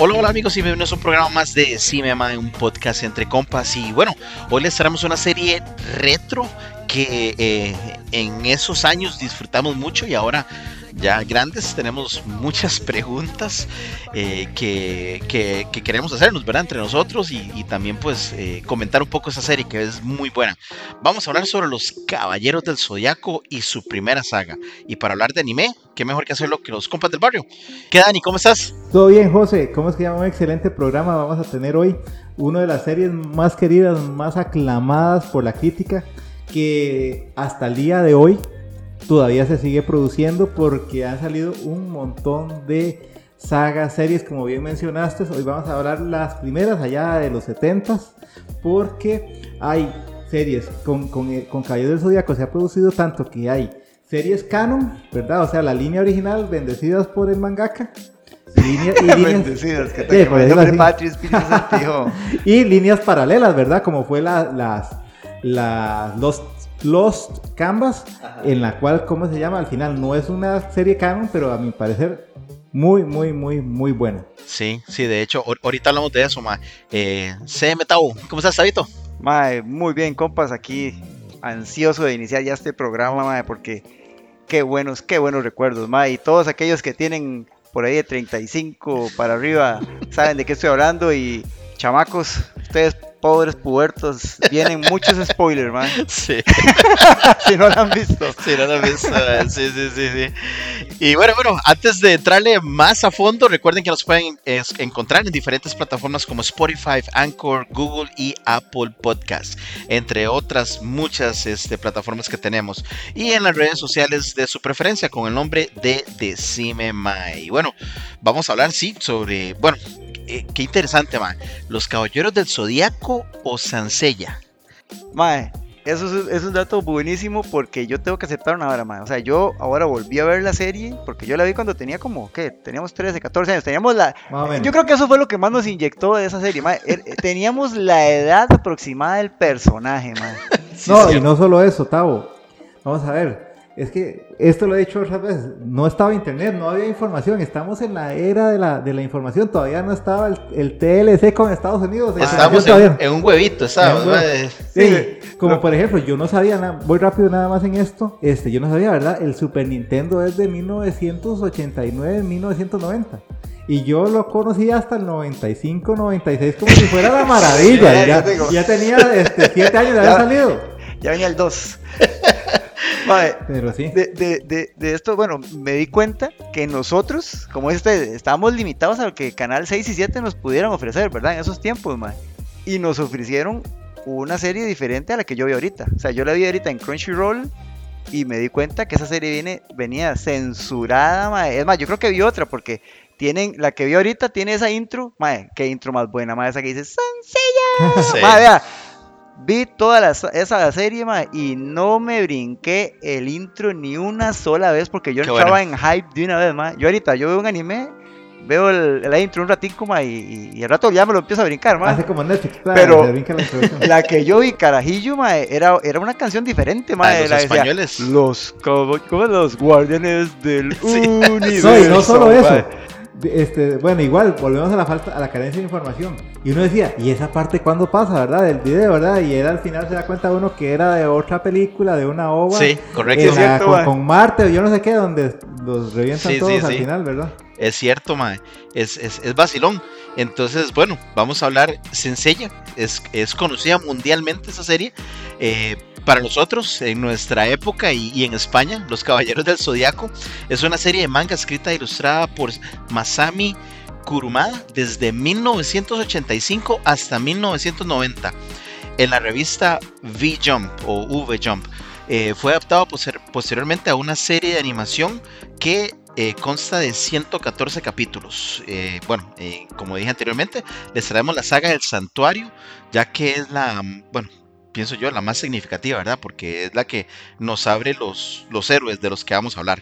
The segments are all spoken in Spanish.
Hola, hola amigos y bienvenidos a un programa más de Cinema, un podcast entre compas. Y bueno, hoy les traemos una serie retro que eh, en esos años disfrutamos mucho y ahora ya grandes tenemos muchas preguntas eh, que, que- que queremos hacernos, ¿verdad? Entre nosotros y, y también pues eh, comentar un poco esa serie que es muy buena. Vamos a hablar sobre los Caballeros del Zodiaco y su primera saga. Y para hablar de anime, qué mejor que hacerlo que los compas del barrio. ¿Qué Dani? ¿Cómo estás? Todo bien, José. ¿Cómo es que llama un excelente programa? Vamos a tener hoy una de las series más queridas, más aclamadas por la crítica, que hasta el día de hoy todavía se sigue produciendo porque han salido un montón de sagas, series, como bien mencionaste. Hoy vamos a hablar las primeras allá de los 70s, porque hay series con, con, eh, con Caballero del Zodíaco, se ha producido tanto que hay series canon, ¿verdad? O sea, la línea original, bendecidas por el mangaka. Línea- y líneas- que te y paralelas, ¿verdad? Como fue la, las, las Lost, Lost Canvas, en la cual, ¿cómo se llama? Al final no es una serie canon, pero a mi parecer muy, muy, muy, muy buena. Sí, sí, de hecho, ahor- ahorita hablamos de eso, ma. Eh, CM Tau, ¿cómo estás, Tabito? Mae, muy bien, compas, aquí ansioso de iniciar ya este programa, mae, porque qué buenos, qué buenos recuerdos, mae, y todos aquellos que tienen por ahí de 35 para arriba saben de qué estoy hablando y chamacos, ustedes pobres pubertos, vienen muchos spoilers, mae, Sí, si no lo han visto. sí, no lo he visto, eh, sí, sí, sí, sí. Y bueno, bueno, antes de entrarle más a fondo, recuerden que nos pueden es, encontrar en diferentes plataformas como Spotify, Anchor, Google y Apple Podcast, entre otras muchas este, plataformas que tenemos. Y en las redes sociales de su preferencia con el nombre de Decime Mai. Y bueno, vamos a hablar, sí, sobre, bueno, eh, qué interesante, man. Los Caballeros del Zodíaco o Sansella. Mae, eso es, es un dato buenísimo porque yo tengo que aceptar una vara, mae. O sea, yo ahora volví a ver la serie porque yo la vi cuando tenía como, ¿qué? Teníamos 13, 14 años. Teníamos la... Yo creo que eso fue lo que más nos inyectó de esa serie, mae. Er- Teníamos la edad aproximada del personaje, mae. no, y no solo eso, Tavo. Vamos a ver. Es que esto lo he dicho otras veces. No estaba internet, no había información. Estamos en la era de la, de la información. Todavía no estaba el, el TLC con Estados Unidos. Estamos en, en un huevito, ¿sabes? Un Sí, como por ejemplo, yo no sabía nada, voy rápido nada más en esto, este, yo no sabía, ¿verdad? El Super Nintendo es de 1989, 1990. Y yo lo conocí hasta el 95, 96, como si fuera la maravilla. Sí, ya, tenía este, 7 años de haber Ya. salido. Ya venía el 2. Mae, Pero sí. de, de, de, de esto, bueno, me di cuenta que nosotros, como este, estábamos limitados a lo que Canal 6 y 7 nos pudieran ofrecer, ¿verdad? En esos tiempos, mae. Y nos ofrecieron una serie diferente a la que yo vi ahorita. O sea, yo la vi ahorita en Crunchyroll y me di cuenta que esa serie viene, venía censurada, mae. Es más, yo creo que vi otra porque tienen, la que vi ahorita tiene esa intro, mae, qué intro más buena, mae, esa que dice Sansella. sí. Mae, vea, vi toda la, esa serie, mae, y no me brinqué el intro ni una sola vez porque yo Qué entraba bueno. en hype de una vez, mae. Yo ahorita, yo veo un anime, veo el, el intro un ratico, mae, y, y al rato ya me lo empiezo a brincar, mae. Hace como Netflix, claro, Pero- la. La que yo vi, carajillo, mae, era, era una canción diferente, mae. Ah, los la decía, españoles. Los, cabo- ¿cómo? los guardianes del Sí. universo. No, y no solo eso. mae. Este, bueno, igual, volvemos a la falta, a la carencia de información. Y uno decía, ¿y esa parte cuándo pasa, verdad? Del video, ¿verdad? Y él al final se da cuenta uno que era de otra película, de una ova. Sí, correcto. la- cierto, con, con Marte o yo no sé qué, donde los revientan Sí, todos sí, al sí. final, ¿verdad? Es cierto, mae. Es, es, es vacilón. Entonces, bueno, vamos a hablar sencilla. Es, es conocida mundialmente esa serie. Eh, para nosotros, en nuestra época y, en España, Los Caballeros del Zodiaco es una serie de manga escrita e ilustrada por Masami Kurumada desde 1985 hasta 1990 en la revista V-Jump o V-Jump. eh, fue adaptado posteriormente a una serie de animación que eh, consta de 114 capítulos. Eh, bueno, como dije anteriormente, les traemos la saga del santuario, ya que es la, mm, bueno, pienso yo, la más significativa, ¿verdad? Porque es la que nos abre los, los héroes de los que vamos a hablar.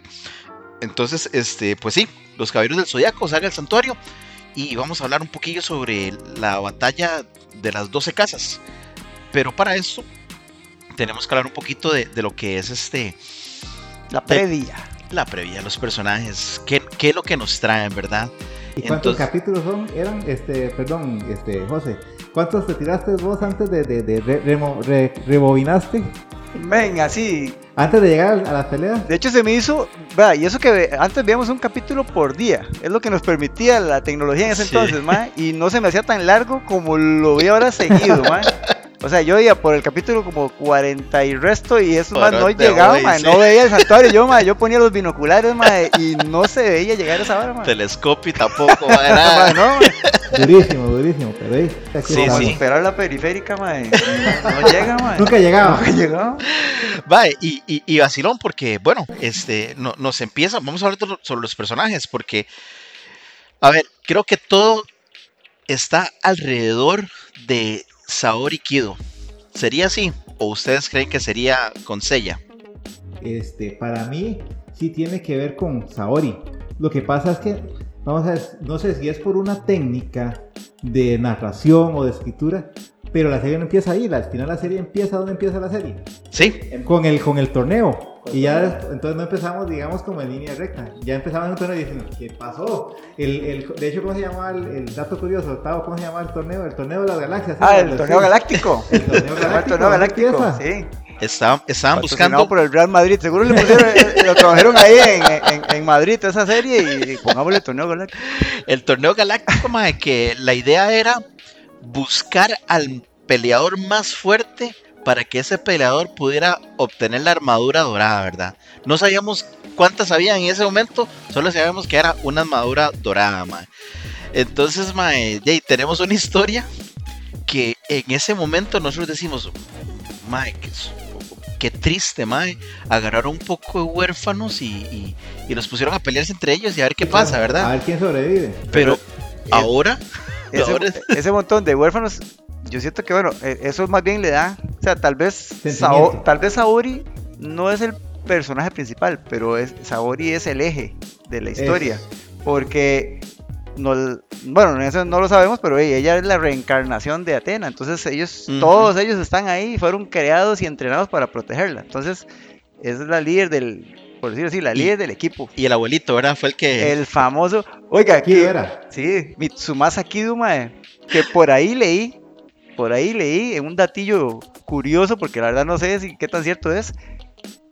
Entonces, este, pues sí, los caballeros del zodiaco, saga del santuario, y vamos a hablar un poquillo sobre la batalla de las 12 casas. Pero para eso tenemos que hablar un poquito de, de lo que es este La previa. la previa los personajes, qué, qué es lo que nos traen, ¿verdad? ¿Y cuántos Entonces- capítulos son? Eran, este, perdón, este, José, ¿cuántos te tiraste vos antes de, de, de re- remo- re- rebobinaste? Venga, sí. Antes de llegar a las peleas. De hecho, se me hizo. vea, y eso que antes veíamos un capítulo por día. Es lo que nos permitía la tecnología en ese Sí. entonces, ma. Y no se me hacía tan largo como lo vi ahora seguido, ma. O sea, yo iba por el capítulo como 40 y resto y eso más no llegaba, güey, ma, sí. no veía el santuario. Yo, ma, yo ponía los binoculares, ma, y no se veía llegar a esa hora, ma. Telescopio tampoco, va, Ma, nada. no, ma. Durísimo, durísimo, pero ahí. Sí, sí. esperar la periférica, ma. No, no llega, ma. Nunca llegaba. Nunca llegaba. Va, y, y, y vacilón, porque, bueno, este, no, nos empieza, vamos a hablar sobre los personajes, porque, a ver, creo que todo está alrededor de Saori Kido. ¿Sería así? ¿O ustedes creen que sería con Seiya? Este, para mí sí tiene que ver con Saori. Lo que pasa es que, vamos a ver, no sé si es por una técnica de narración o de escritura, pero la serie no empieza ahí. la- Al final la serie empieza donde empieza la serie. Sí, Con el, con el torneo. Y ya entonces no empezamos, digamos, como en línea recta. Ya empezamos en un torneo diciendo, ¿qué pasó? El, el- de hecho, ¿cómo se llama el, el dato curioso? Octavo, ¿cómo se llama el torneo? El torneo de las galaxias. Ah, el Sí. torneo galáctico. El torneo el galáctico. sí. estaban, estaban buscando, por el Real Madrid. Seguro le pusieron, eh, lo trabajaron ahí en, en, en Madrid esa serie y pongámosle el torneo galáctico. el torneo galáctico, mae, que la idea era buscar al peleador más fuerte para que ese peleador pudiera obtener la armadura dorada, ¿verdad? No sabíamos cuántas había en ese momento, solo sabíamos que era una armadura dorada, mae. Entonces, mae, tenemos una historia que en ese momento nosotros decimos, mae, qué, qué triste, mae. Agarraron un poco de huérfanos y, y- y los pusieron a pelearse entre ellos y a ver qué pasa, A ¿verdad? ver quién sobrevive. Pero ahora, Ese, ahora es- ese montón de huérfanos, yo siento que bueno, eh, eso más bien le da, o sea, tal vez. Sao- tal vez Saori no es el personaje principal, pero es, Saori es el eje de la historia, porque no, bueno, eso no lo sabemos, pero ella, ella es la reencarnación de Atena, entonces ellos, todos ellos están ahí, fueron creados y entrenados para protegerla, entonces es la líder del, por decirlo así, la Y- líder del equipo. y el abuelito, ¿verdad? Fue el que... El famoso, oiga, Aquí que- era. Sí, Mitsumasa Kido, mae, que por ahí leí, por ahí leí en un datillo curioso, porque la verdad no sé si qué tan cierto es.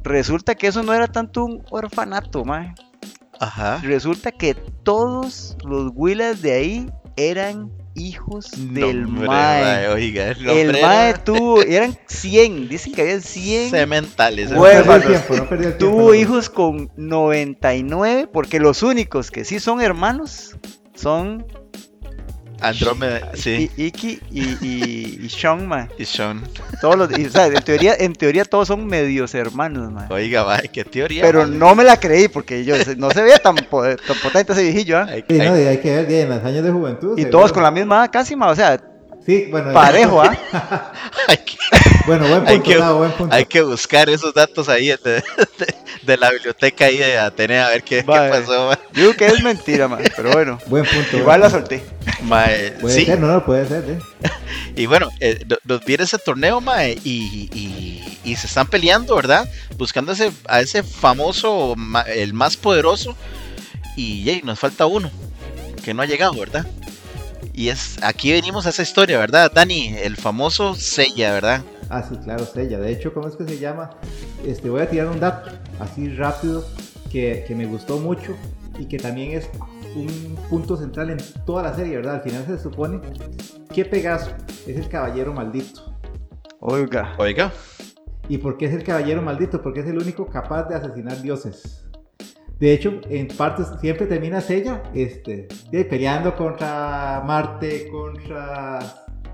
Resulta que eso no era tanto un orfanato, mae. Ajá. Resulta que todos los Willas de ahí eran hijos del No, hombre, mae. mae, Oiga, el, El mae era tuvo, eran 100, dicen que había 100. Cementales. No Huérfanos. perdió el tiempo, no tiempo. Tuvo no. hijos con 99, porque los únicos que sí son hermanos son Andrómeda, sí. I- Iki y, y, y Sean, ma. Y Sean. Todos los, y, o sea, en teoría, en teoría todos son medios hermanos, ma. Oiga, mae, qué teoría. Pero no me la creí porque yo no se veía tan, tan potente ese viejillo, ¿ah? Hay- Sí, no, y hay que ver, en los años de juventud. Y seguro. todos con la misma casi, ma. O sea, Sí, bueno. parejo, ¿ah? Bueno, buen Hay punto, que- Gabo, buen punto. Hay que buscar esos datos ahí de, de- de la biblioteca ahí de Atenea a ver qué, qué Vale. pasó. mae. Digo que es mentira, ma. Pero bueno, Buen punto. igual buen la punto. solté. Mae, Puede sí, ser, no, no, puede ser, ¿eh? y bueno, eh, no- nos viene ese torneo, mae, y, y- y se están peleando, ¿verdad? Buscando ese, a ese famoso, ma- el más poderoso, y yey, nos falta uno, que no ha llegado, ¿verdad? Y es, aquí venimos a esa historia, ¿verdad, Dani? El famoso Seiya, ¿verdad? Ah, sí, claro, Sella. De hecho, ¿cómo es que se llama? Este, voy a tirar un dato así rápido que, que me gustó mucho y que también es un punto central en toda la serie, ¿verdad? Al final se supone que Pegaso es el caballero maldito. Oiga. Oiga. ¿Y por qué es el caballero maldito? Porque es el único capaz de asesinar dioses. De hecho, en partes siempre termina Sella este, de- peleando contra Marte, contra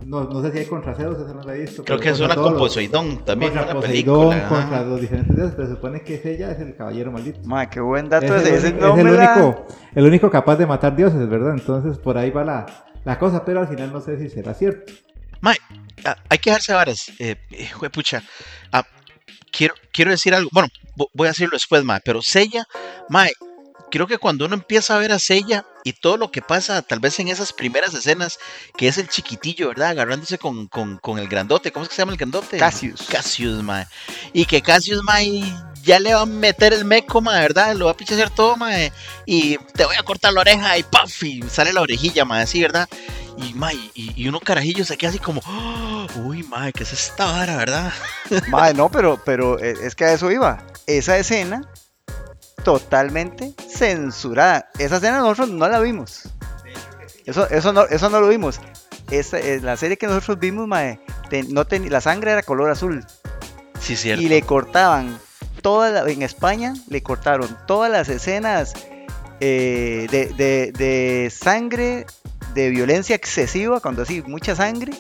no, no sé si hay contra Zeus, esa no la he visto. Creo que es una con Poseidón también, contra una Poseidón, película. contra los diferentes dioses, pero se supone que ella es el caballero maldito. Ma, qué buen dato Es ese. el, es el único, el único capaz de matar dioses, ¿verdad? Entonces por ahí va la, la cosa, pero al final no sé si será cierto. Ah, hay que dejarse varas. Eh, pucha. Ah, quiero, quiero decir algo. Bueno, vo- voy a decirlo después, mae. Pero Sella, mae, creo que cuando uno empieza a ver a Sella y todo lo que pasa, tal vez en esas primeras escenas, que es el chiquitillo, ¿verdad? Agarrándose con, con, con el grandote. ¿Cómo es que se llama el grandote? Cassius. Cassius, mae. Y que Cassius, mae, ya le va a meter el meco, mae, ¿verdad? Lo va a pichar todo, mae. Y te voy a cortar la oreja y ¡paf! Y sale la orejilla, mae, así, ¿verdad? Y, mae, y, y uno carajillo se queda así como, "Ah, uy, mae, ¿qué es esta vara, verdad? Ma, no, pero, pero eh, es que a eso iba. Esa escena totalmente censurada. Esa escena nosotros no la vimos. Eso, eso, no, eso no lo vimos. Esa, eh, la serie que nosotros vimos, mae, no ten- la sangre era color azul. Sí, cierto. Y le cortaban toda la- en España le cortaron todas las escenas eh, de, de- de sangre, de violencia excesiva, cuando así, mucha sangre,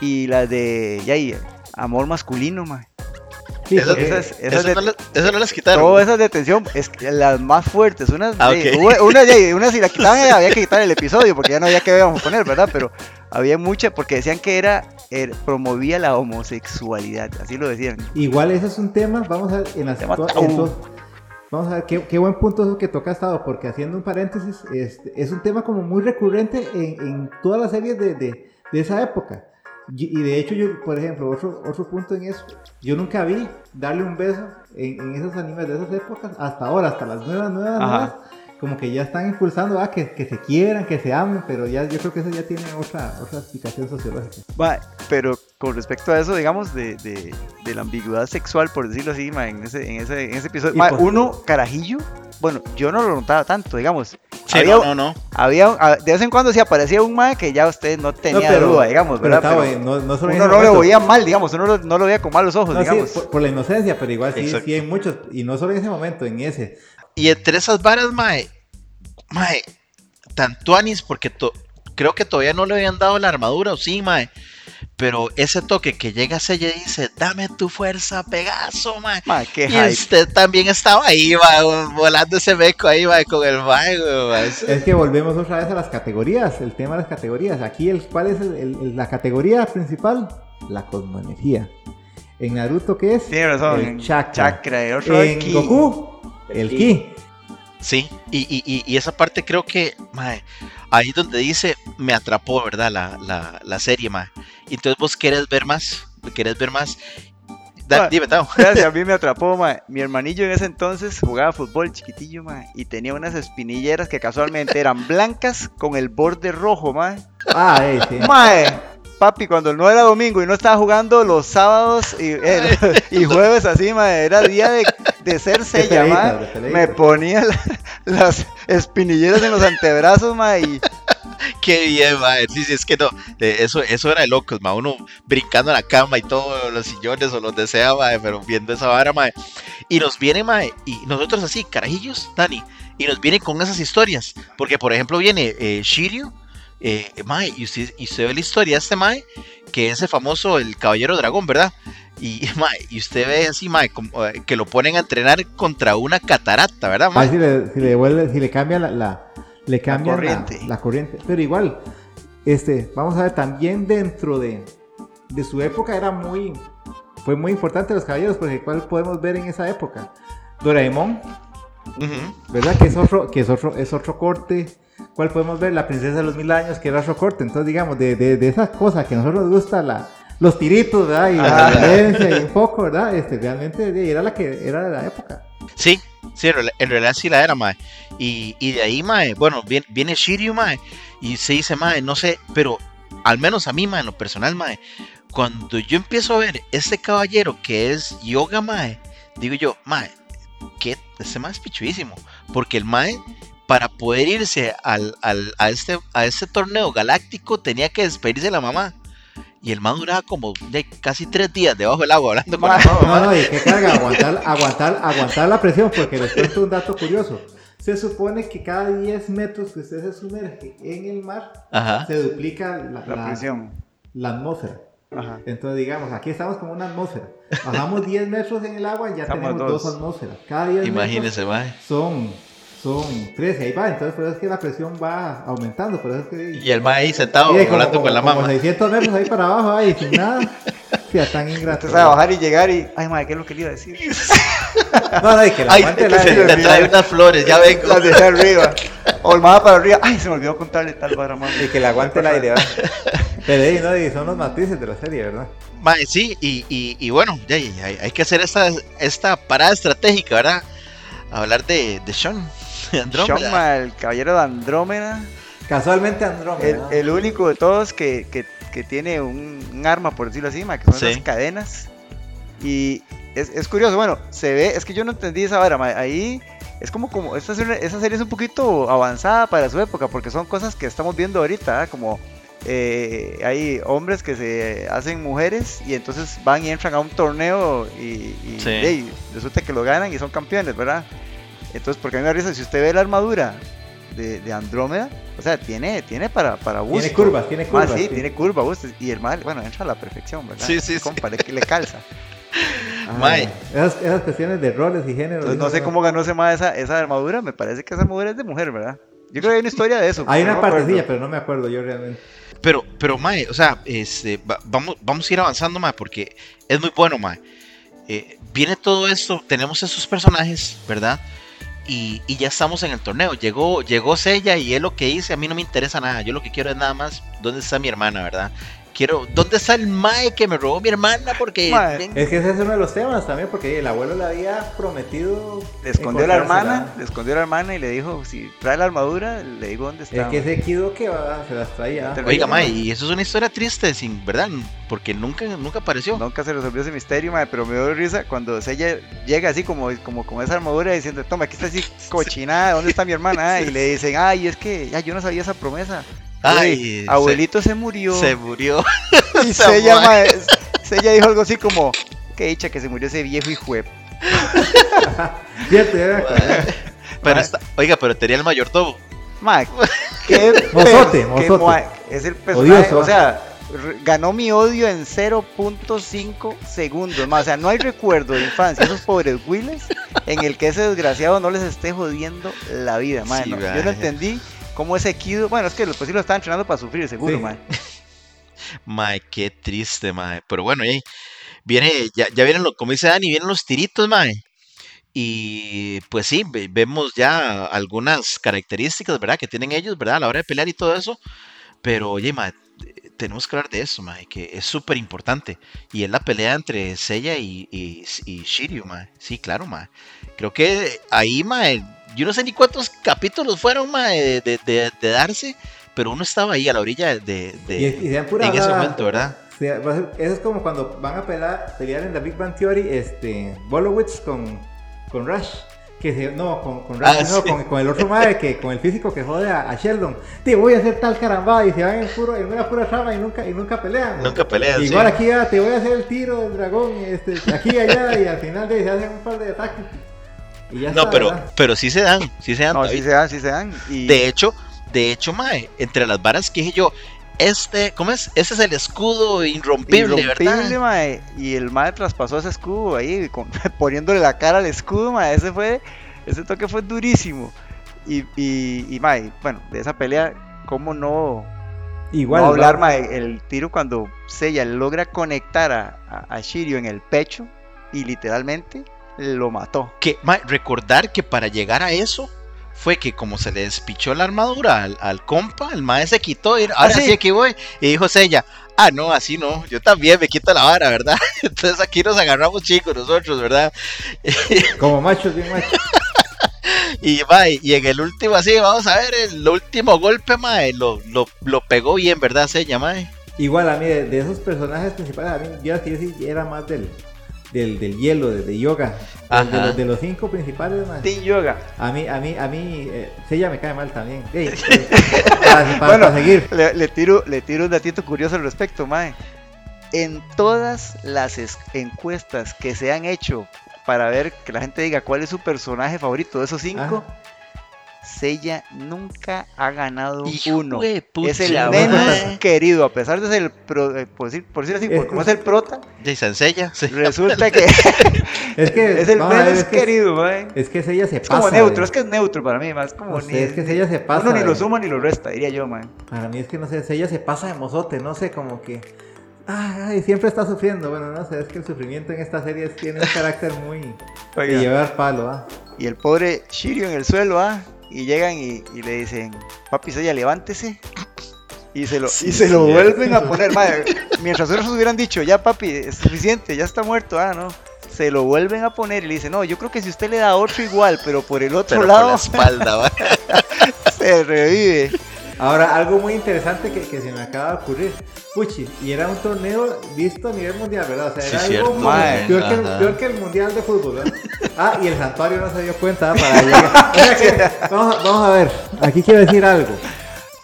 y las de ya, y, amor masculino, mae. Sí, Eso- porque- esas- esas Eso, de- no, la- eso no las quitaron. Todas esas de tensión, es que las más fuertes, unas, Ah, de- ok. hubo- unas, de- unas si la quitaban eh, había que quitar el episodio porque ya no había que íbamos a poner, ¿verdad? Pero había mucha, porque decían que era, era- promovía la homosexualidad, así lo decían. Igual ese es un tema, vamos a ver en las Tema to- tabú. en to- Vamos a ver qué, qué buen punto eso que toca Estado, porque haciendo un paréntesis, este, es un tema como muy recurrente en, en todas las series de, de- de esa época. Y, y de hecho, yo, por ejemplo, otro, otro punto en eso, yo nunca vi darle un beso en, en esos animes de esas épocas, hasta ahora, hasta las nuevas, nuevas, Ajá. nuevas, como que ya están impulsando a que, que se quieran, que se amen, pero ya yo creo que eso ya tiene otra, otra explicación sociológica. Ma, pero con respecto a eso, digamos, de, de- de la ambigüedad sexual, por decirlo así, ma, en, ese, en, ese, en ese episodio, ma, uno, carajillo, bueno, yo no lo notaba tanto, digamos. Sí, había, no, no, no. había de vez en cuando sí aparecía un ma que ya usted no tenía pero- duda, digamos, pero ¿verdad? estaba Pero no, no uno no lo veía mal, digamos, uno lo- no lo veía con malos ojos, No, sí, digamos. por, por la inocencia, pero igual sí, Exacto. sí hay muchos, y no solo en ese momento, en ese. Y entre esas varas, mae, mae, tanto Anis, porque to- creo que todavía no le habían dado la armadura, o sí, mae. Pero ese toque que llega a ella y dice, dame tu fuerza, Pegaso, mae. Ma, qué Y hype. usted también estaba ahí, mae, volando ese beco ahí, mae, con el mae, mae. Es que volvemos otra vez a las categorías, el tema de las categorías. Aquí, el, ¿cuál es el- el- el- la categoría principal? La cosmoenergía. En Naruto, ¿qué es? Tiene razón. El en chakra. chakra, y otro En. Goku, el ki. Sí, y, y, y, y esa parte creo que, mae, ahí donde dice, me atrapó, ¿verdad? La, la, la serie, mae. Y entonces vos querés ver más, querés ver más. Da- Ma, dime, Tao. Gracias, a mí me atrapó, ma. Mi hermanillo en ese entonces jugaba fútbol chiquitillo, ma, y tenía unas espinilleras que casualmente eran blancas con el borde rojo, ma. Ah, eh, sí. Mae, papi, cuando no era domingo y no estaba jugando los sábados y, eh, y jueves así, mae, era día de, de ser de peleitas. Me ponía la- las espinilleras en los antebrazos, mae, y Qué bien, mae. Sí, sí, es que no. eso, eso era de locos, mae. Uno brincando en la cama y todo, los sillones o los desea, mae, pero viendo esa vara, mae. Y nos viene, mae, y nosotros así, carajillos, Dani, y nos viene con esas historias. Porque, por ejemplo, viene eh, Shiryu, eh, mae, y usted, y usted ve la historia de este mae, que es el famoso, el caballero dragón, ¿verdad? Y, mae, y usted ve así, mae, como, eh, que lo ponen a entrenar contra una catarata, ¿verdad, mae? si le, si le devuelve- si le cambia la, la- le cambia la corriente. la corriente. Pero igual, este, vamos a ver, también dentro de, de su época era muy, fue muy importante los caballeros, porque cuál podemos ver en esa época. Doraemon. ¿verdad? Que es otro, que es otro, es otro corte. ¿Cuál podemos ver? La princesa de los mil años, que era otro corte. Entonces, digamos, de, de, de esas cosas que a nosotros nos gusta, la, los tiritos, ¿verdad? Y la violencia y un poco, ¿verdad? Este, realmente era la que era de la época. Sí, sí, en realidad, sí la era, mae. Y, y de ahí, mae, bueno, viene, viene Shiryu, mae, y se dice, mae, no sé, pero al menos a mí, mae, en lo personal, mae, cuando yo empiezo a ver este caballero que es yoga, mae, digo yo, mae, que este mae es pichuísimo, porque el mae, para poder irse al, al- a, este, a este torneo galáctico, tenía que despedirse de la mamá. Y el man duraba como de casi tres días debajo del agua hablando con la Mae. mamá. No, no, y qué carga, aguantar, aguantar, aguantar la presión, porque les cuento un dato curioso. Se supone que cada 10 metros que usted se sumerge en el mar, Ajá. se duplica la, la la- presión. la atmósfera. Ajá. Entonces, digamos, aquí estamos como una atmósfera. Bajamos 10 metros en el agua y ya Estamos tenemos dos. dos. atmósferas. Cada 10 Imagínese, metros son, son 13, ahí va. Entonces, por eso es que la presión va aumentando. Por eso es que. Y el ahí sentado, de hablando como- con la mamá. 600 metros ahí para abajo, ahí, sin nada. Sí, tan ingrato. Usted sabe bajar y llegar y. Ay, madre, ¿qué es lo que le iba a decir? No, no, y que la Ay, aguante que la se te trae unas flores, ya vengo. Las dejé arriba. O el para arriba. Ay, se me olvidó contarle tal para mamá. Y que le aguante el aire, ¿verdad? Pero ahí, ¿no? Y son los matices de la serie, ¿verdad? Mae, sí, y, y, y bueno, ya, ya, hay, hay que hacer esta, esta parada estratégica, ¿verdad? Hablar de, de Sean, de Andrómeda. Shoma, el caballero de Andrómeda. Casualmente Andrómeda. El, el único de todos que, que, que tiene un, un arma, por decirlo así, ma, que son Sí. las cadenas. Y es, es curioso, bueno, se ve, es que yo no entendí esa vara, ma, ahí es como, como esta, serie- esa serie es un poquito avanzada para su época, porque son cosas que estamos viendo ahorita, ¿ah? como eh, hay hombres que se hacen mujeres y entonces van y entran a un torneo y, y, Sí. ey, resulta que lo ganan y son campeones, ¿verdad? Entonces, porque a mí me da risa, si usted ve la armadura de, de Andrómeda, o sea, tiene, tiene para, para busto. Tiene curvas, tiene Ah, curvas. sí, sí. tiene curva, busto, y el mal, bueno, entra a la perfección, ¿verdad? Sí, sí, sí. Compa, le, le calza. Ah, Mae. Esas, esas cuestiones de roles y géneros. Entonces, no sé cómo ganó ese más esa, esa armadura, me parece que esa armadura es de mujer, ¿verdad? Yo creo que hay una historia de eso. Hay una no partecilla, pero no me acuerdo yo realmente. Pero, pero, mae, o sea, este, va- vamos, vamos a ir avanzando, mae, porque es muy bueno, mae. Eh, viene todo esto, tenemos esos personajes, ¿verdad? Y, y ya estamos en el torneo. Llegó, llegó Sella y él lo que dice, a mí no me interesa nada. Yo lo que quiero es nada más, ¿dónde está mi hermana, verdad? Quiero, ¿dónde está el mae que me robó mi hermana? Porque Mae. Es que ese es uno de los temas también, porque el abuelo le había prometido. Le escondió a la hermana, le escondió a la hermana y le dijo, si trae la armadura, le digo dónde está. Es que ese Kido que va, se las traía. Oiga, mae, y eso es una historia triste, sin, ¿verdad? Porque nunca, nunca apareció. Nunca se resolvió ese misterio, mae, pero me dio risa cuando ella llega así como, como con esa armadura diciendo, toma, aquí está así cochinada, ¿dónde está mi hermana? Y le dicen, ay, es que ya yo no sabía esa promesa. Ay, Uy, abuelito se, murió. Se murió. y mae. mae, Sella dijo algo así como, qué dicha que se murió ese viejo hijo me acordé. Pero está, oiga, pero tenía el mayordomo. Mae, qué Mozote, qué mozote. mae, es el personaje, Odioso, o sea, ganó mi odio en 0.5 segundos, más, o sea, no hay recuerdo de infancia, esos pobres Willis, en el que ese desgraciado no les esté jodiendo la vida, mae, Sí, no, yo no entendí cómo ese Kido, bueno, es que los pues sí lo estaban entrenando para sufrir, seguro, Sí. mae. Mae, qué triste, mae. Pero bueno, ahí viene, ya, ya vienen, lo, como dice Dani, vienen los tiritos, mae. Y pues sí, ve- vemos ya algunas características, ¿verdad? Que tienen ellos, ¿verdad? A la hora de pelear y todo eso. Pero oye, mae, tenemos que hablar de eso, mae, que es súper importante. Y es la pelea entre Seiya y, y, y Shiryu, mae. Sí, claro, mae. Creo que ahí, mae, yo no sé ni cuántos capítulos fueron, mae, de, de- de- de darse. Pero uno estaba ahí a la orilla de, de- Y, y en ese momento, ¿verdad? Sea, ser- Eso es como cuando van a pelear, pelear en The Big Bang Theory, este, Bolowitz con, con Rush. Que se, no, con, con Rush, Ah, no, sí. con, con el otro madre, que, con el físico que jode a, a Sheldon. Te voy a hacer tal carambada y se van en, puro, en una pura trama y nunca, y nunca pelean. Nunca pelean, Igual sí. aquí ah, te voy a hacer el tiro del dragón, este, aquí y allá, y al final de, se hacen un par de ataques. Y ya No, está, pero, ¿verdad? pero sí se dan, sí se dan. No, sí se dan, sí se dan, y De hecho, de hecho, mae, entre las varas que dije yo, este, ¿cómo es? Ese es el escudo irrompible, irrompible, ¿verdad? mae, y el mae traspasó ese escudo ahí, con- poniéndole la cara al escudo, mae, ese fue, ese toque fue durísimo. Y, y, y, mae, bueno, de esa pelea, ¿cómo no, Igual, no hablar, va- mae, el tiro cuando Seiya logra conectar a, a, a Shiryu en el pecho y literalmente lo mató. Que, recordar que para llegar a eso fue que como se le despichó la armadura al, al compa, el mae se quitó y ahora sí? sí aquí voy. Y dijo ella, ah, no, así no, yo también me quito la vara, ¿verdad? Entonces aquí nos agarramos chicos nosotros, ¿verdad? Como machos, bien machos. Y, mae, y en el último así, vamos a ver, el último golpe, mae, lo, lo, lo pegó bien, ¿verdad? Sella, mae. Igual a mí, de, de esos personajes principales, a mí, yo yo sí era más del, del, del hielo, de, de yoga. De, los, de los cinco principales, man. Team Yoga. A mí, a mí, a mí, eh, Seiya me cae mal también. Eh, para, para- Bueno, para seguir. Le, le tiro, le tiro un datito curioso al respecto, Mae. En todas las es- encuestas que se han hecho para ver que la gente diga cuál es su personaje favorito de esos cinco, Sella nunca ha ganado Hijo uno. de pucha, es el menos querido, a pesar de ser el pro- eh, por, decir, por decirlo así, por Es- como es el prota, De Sansella, sí. resulta que Es que es el ver, menos es que- querido, mae. Es que ella se Es pasa. como neutro, de- es que es neutro para mí, más como No sé, es que ella se pasa. uno ni lo de- suma ni lo resta, diría yo, man. Para mí es que no sé, ella se pasa de mozote, no sé, como que. Ay, ay, siempre está sufriendo. Bueno, no sé, es que el sufrimiento en esta serie tiene un carácter muy. de Oiga, llevar palo, ¿ah? Y el pobre Shirio en el suelo, ¿ah? Y llegan y, y le dicen, papi Sella, levántese. Y se lo, Sí, y se lo sí, vuelven a poner, madre. Mientras otros hubieran dicho, ya papi, es suficiente, ya está muerto, ah, no. Se lo vuelven a poner y le dicen, no, yo creo que si usted le da otro igual, pero por el otro Pero por la lado espalda, se revive. Ahora, algo muy interesante que, que se me acaba de ocurrir. Puchi, y era un torneo visto a nivel mundial, ¿verdad? O sea, era cierto, algo mae. peor, que el, Ajá. peor que el mundial de fútbol, ¿verdad? Ah, y el santuario no se dio cuenta para llegar. O sea que, vamos, a- vamos a ver, aquí quiero decir algo.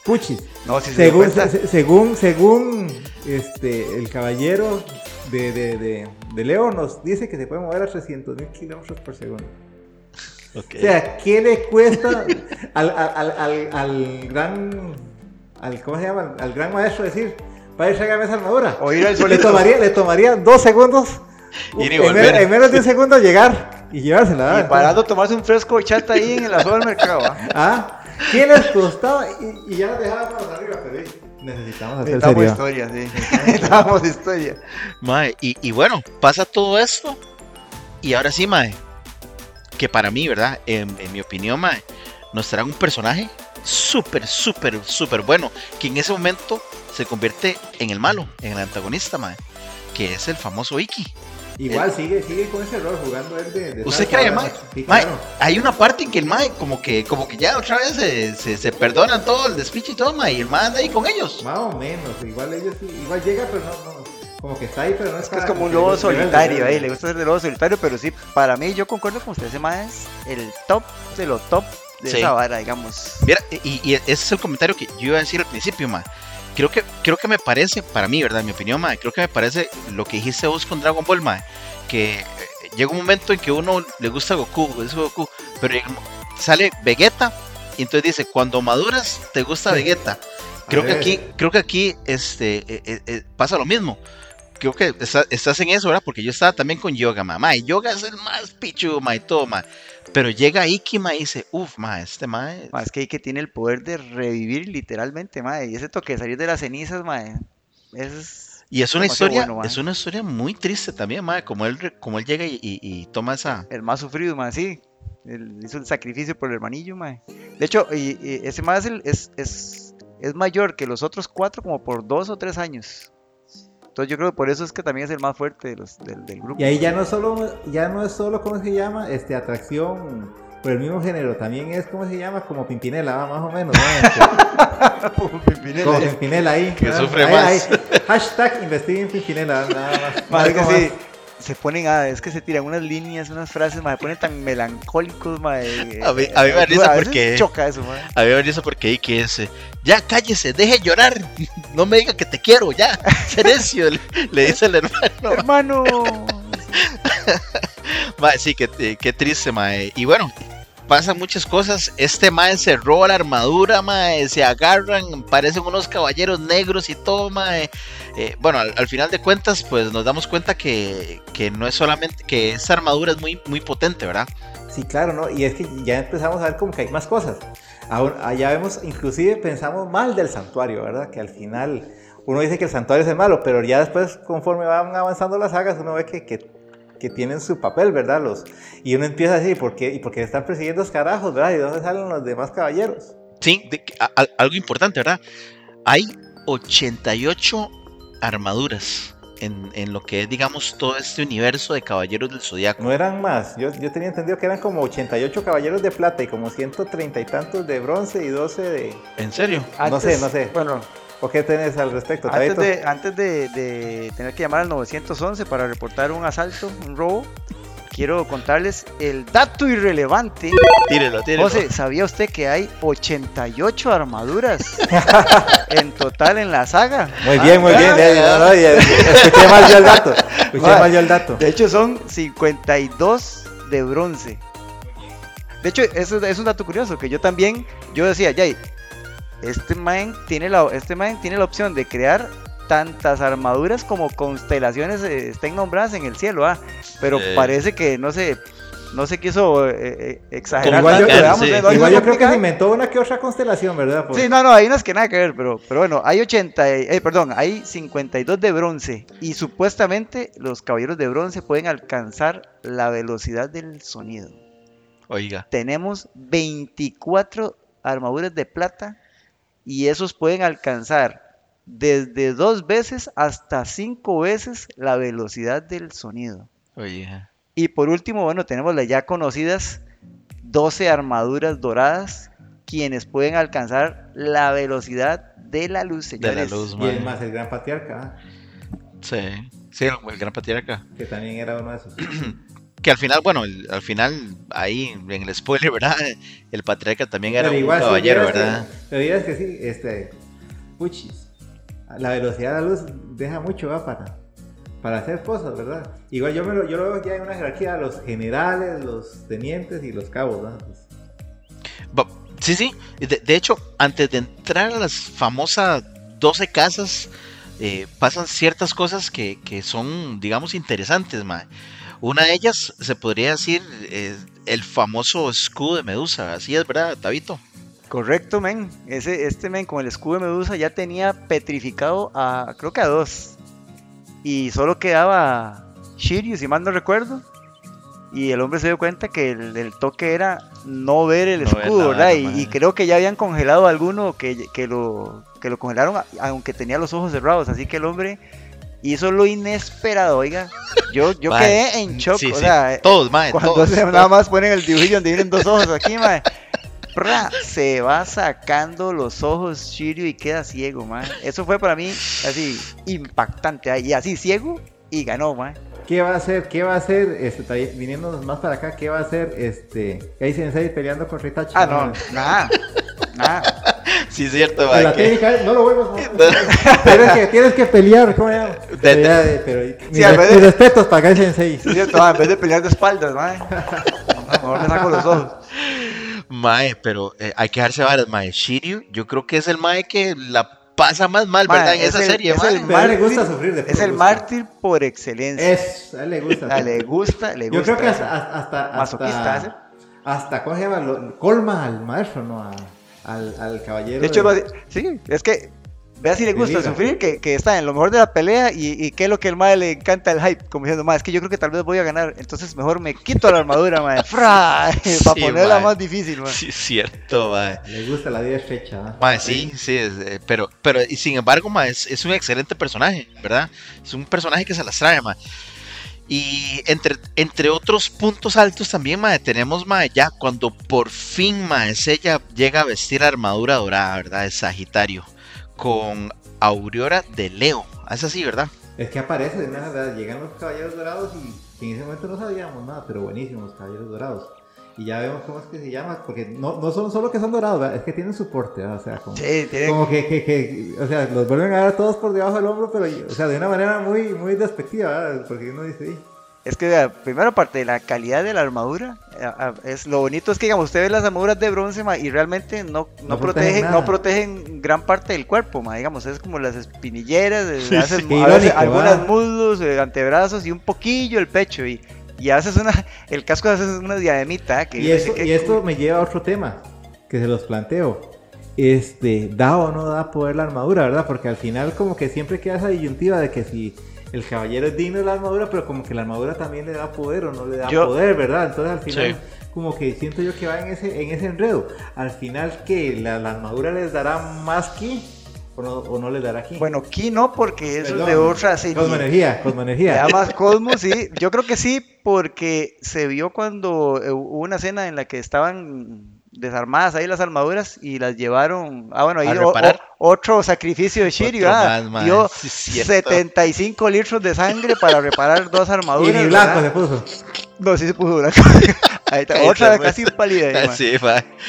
Puchi, No, si se según, se- según, según este, el caballero de, de, de, de Leo nos dice que se puede mover a 300 mil kilómetros por segundo. O sea, ¿qué le cuesta al, al, al, al, al gran, al, ¿cómo se llama? Al gran maestro decir, vaya, tráigame esa armadura? O ir al le solito. tomaría, le tomaría dos segundos, Ir y en, volver. men- en menos de un segundo llegar y llevársela. Y ¿verdad? parando tomarse un fresco de chata ahí en la zona del mercado, ¿ah? ¿Ah? ¿Qué les costaba? Y, y ya nos dejábamos arriba, pero necesitamos hacer Necesitamos serio. historia, sí. Necesitamos historia. Mae, y, y bueno, pasa todo esto. Y ahora sí, Mae. Que para mí, ¿verdad? En, en mi opinión, Mae, nos trae un personaje súper, súper, súper bueno. Que en ese momento se convierte en el malo, en el antagonista, Mae. Que es el famoso Iki. Igual sigue, sigue con ese rol jugando él de, de ¿Usted cree. Mae? Sí, Mae, claro. hay una parte en que el Mae, como que, como que ya otra vez se, se, se perdonan todo el despiche y todo, Mae. Y el Mae anda ahí con ellos. Más o menos, igual ellos igual llega, pero no, no, como que está ahí, pero no Es que es como un lobo solitario le- ahí, le gusta ser de lobo solitario, pero sí, para mí, yo concuerdo con usted, ese más es el top de lo top de Sí. esa vara, digamos. Mira, y, y ese es el comentario que yo iba a decir al principio, ma. Creo que, creo que me parece, para mí, ¿verdad? En mi opinión, ma, creo que me parece lo que dijiste vos con Dragon Ball, ma, que eh, llega un momento en que uno le gusta Goku, es Goku, pero sale Vegeta y entonces dice, cuando maduras te gusta Vegeta. Creo que aquí, creo que aquí este, eh, eh, eh, pasa lo mismo. Creo que está- estás en eso, ¿verdad? Porque yo estaba también con Yoga, ma. Ma, y Yoga es el más pichu, ma, y todo, ma. Pero llega Iki, ma, y dice, uff, ma, este ma es- que hay que tiene el poder de revivir literalmente, madre. Y ese toque de salir de las cenizas, madre. Es. Y es una historia, bueno, es una historia muy triste también, mae, como él, como él llega y, y- y toma esa. el más sufrido, más sí. Él hizo el sacrificio por el hermanillo, mae. De hecho, y, y ese es, el- es, es, es mayor que los otros cuatro como por dos o tres años. Entonces yo creo que por eso es que también es el más fuerte de los, del, del grupo. Y ahí ya no solo, ya no es solo, ¿cómo se llama? Este, atracción por el mismo género, también es, ¿cómo se llama? Como Pimpinela, ¿va? más o menos, ¿no? Este, como Pimpinela ahí. Que ¿verdad? sufre Ahí, más. ahí. Hashtag investiguen Pimpinela, nada más. Más que Algo sí, más. Se ponen a, es que se tiran unas líneas, unas frases, mae, se ponen tan melancólicos, mae. A mí- a mí me veces porque- choca eso, mae. A ver, eso porque ahí que es. eh, Ya cállese, deje llorar. No me diga que te quiero, ya. Cerecio, le, le dice el hermano. Hermano. Sí, qué, eh, qué triste, mae. Y bueno, pasan muchas cosas. Este mae se roba la armadura, mae. Se agarran, parecen unos caballeros negros y todo. Eh, bueno, al, al final de cuentas, pues nos damos cuenta que, que no es solamente. que esa armadura es muy, muy potente, ¿verdad? Sí, claro, ¿no? Y es que ya empezamos a ver como que hay más cosas. Aún, allá vemos, inclusive pensamos mal del santuario, ¿verdad? Que al final uno dice que el santuario es malo, pero ya después, conforme van avanzando las sagas, uno ve que, que tienen su papel, ¿verdad? Los, y uno empieza a decir, ¿por qué? ¿Y por qué están persiguiendo los carajos, ¿verdad? ¿Y de dónde salen los demás caballeros? Sí, de- a- a- algo importante, ¿verdad? Hay 88 armaduras en, en lo que es, digamos, todo este universo de caballeros del zodiaco. No eran más. Yo, yo tenía entendido que eran como 88 caballeros de plata y como 130 y tantos de bronce y 12 de... ¿En serio? No sé, no sé. Bueno, ¿O qué tenés al respecto, antes, de, antes de, de tener que llamar al 911 para reportar un asalto, un robo, quiero contarles el dato irrelevante. Tírelo, tírelo. José, ¿sabía usted que hay 88 armaduras en total en la saga? Muy bien, muy bien. ah, no, ya, escuché mal yo el dato. Escuché mal yo el dato. De hecho, son 52 de bronce. De hecho, eso es un dato curioso, que yo también, yo decía, Jay, este man tiene la, este man tiene la opción de crear tantas armaduras como constelaciones eh, estén nombradas en el cielo, ah, pero Eh. parece que no se, no se quiso eh, eh, exagerar Igual yo, tanto, Claro, digamos, sí. eh, no, igual no yo creo que se inventó una que otra constelación, ¿verdad? Pues, Sí, no, no, hay unas que nada que ver, pero, pero bueno, hay 80, y- eh, perdón, hay 52 de bronce y supuestamente los caballeros de bronce pueden alcanzar la velocidad del sonido. Oiga. Tenemos 24 armaduras de plata y esos pueden alcanzar desde dos veces hasta cinco veces la velocidad del sonido. Oiga. Y por último, bueno, tenemos las ya conocidas 12 armaduras doradas, quienes pueden alcanzar la velocidad de la luz, De la señores. luz, y el mae. más el gran patriarca, ah, Sí. Sí, el, el gran patriarca. que también era uno de esos. Que al final, bueno, el- al final, ahí en el spoiler, ¿verdad? El patriarca también era Pero un igual, caballero, que- ¿verdad? pero vieras que sí, este, puchis, la velocidad de la luz deja mucho ¿va? para, para hacer cosas, ¿verdad? Igual yo, me lo, yo lo veo ya en una jerarquía, los generales, los tenientes y los cabos, ¿no? Pues, Sí, sí. De, de hecho, antes de entrar a las famosas 12 casas, eh, pasan ciertas cosas que, que son, digamos, interesantes, mae. Una de ellas se podría decir eh, el famoso escudo de Medusa. Así es, ¿verdad, Tabito? Correcto, men. Ese, este men con el escudo de Medusa ya tenía petrificado a, creo que a dos. Y solo quedaba Shiryu, si mal no recuerdo. Y el hombre se dio cuenta que el, el toque era no ver el No ver escudo, nada, ¿verdad? Y, y creo que ya habían congelado a alguno que, que, lo, que lo congelaron, aunque tenía los ojos cerrados. Así que el hombre hizo lo inesperado, oiga. Yo, yo Mae, quedé en shock. sí, o sí, sea, Todos, mae, cuando todos, se- todos. nada más ponen el dibujillo donde vienen dos ojos aquí, mae. Pra, se va sacando los ojos Shiryu y queda ciego, mae. Eso fue para mí así impactante. ah, Y así ciego y ganó, mae. ¿Qué va a hacer? ¿Qué va a hacer? Este, viniéndonos más para acá, ¿qué va a hacer este Gai Sensei peleando contra Itachi? Ah, no, nada. Nada. Sí, es cierto, la que- técnica, no lo vuelvas a tienes que, tienes que pelear, ¿cómo se llama? Pero eh, pero, mis, de- mis respetos para Gai Sensei. Es cierto, ah, en vez de pelear de espaldas, mae. Mejor me saco los ojos. Mae, pero eh, hay que dejarse varas, mae. Shiryu, yo creo que es el mae que la pasa más mal, Mae, ¿verdad? En es esa el- serie, es mae. el él le gusta mártir- sufrir de Es el gusto. mártir por excelencia. Es, a él le gusta. Le gusta, le gusta. Yo creo que eso. hasta, hasta, Masoquista, hasta, hasta, ¿cómo se llama? Lo- colma al maestro, ¿no? A- al, al caballero. De hecho, de- lo- sí, es que vea si le gusta sufrir, que, que está en lo mejor de la pelea y, y qué es lo que el madre le encanta el hype, como diciendo, "Ma, es que yo creo que tal vez voy a ganar, entonces mejor me quito la armadura, madre, para Sí, ponerla mae. más difícil, mae. Sí, cierto, mae. Le gusta la vida. ¿no? Mae, sí, sí, es, eh, pero, pero y sin embargo, mae, es, es un excelente personaje, ¿verdad? Es un personaje que se las trae, mae. Y entre, entre otros puntos altos también, mae, tenemos, mae, cuando por fin, mae, ella llega a vestir armadura dorada, ¿verdad? De Sagitario, con Aurora de Leo. Es así, ¿verdad? Es que aparece de nada, llegan los caballeros dorados y en ese momento no sabíamos nada, pero buenísimos caballeros dorados. Y ya vemos cómo es que se llama, porque no, no son solo que son dorados, ¿verdad? es que tienen su porte, ¿verdad? o sea, como, Sí, tiene- como que, que, que- o sea, los vuelven a ver todos por debajo del hombro, pero, o sea, de una manera muy, muy despectiva, ¿verdad? porque uno dice, "Ih". Es que, vea, primero, aparte de la calidad de la armadura, a- a- es lo bonito es que, digamos, usted ve las armaduras de bronce, ma, y realmente no, no, No protegen protegen, no protegen gran parte del cuerpo, ma, digamos, es como las espinilleras, eh, Sí, veces- sí. a veces irónico, algunas muslos, eh, antebrazos y un poquillo el pecho, y, y haces una, el casco haces una diademita, que Y, esto, sé que- y esto me lleva a otro tema que se los planteo. Este, ¿da o no da poder la armadura, verdad? Porque al final como que siempre queda esa disyuntiva de que si el caballero es digno de la armadura, pero como que la armadura también le da poder o no le da Yo- poder, ¿verdad? Entonces al final Sí. como que siento yo que va en ese, en ese enredo. Al final que la, la armadura les dará más ki o no, o no les dará ki. Bueno, aquí no, porque eso es de otra serie. Cosmoenergía, Se cosmoenergía. llama Cosmos, sí. Yo creo que sí, porque se vio cuando eh, hubo una escena en la que estaban desarmadas ahí las armaduras y las llevaron. Ah, bueno, ahí o- o- otro sacrificio de. Otro ah, dio Sí, es cierto. 75 litros de sangre para reparar dos Y armaduras. ni blanco se puso. No, sí se puso blanco. Ahí está, Ahí otra pues. casi pálida. Ahí. Sí.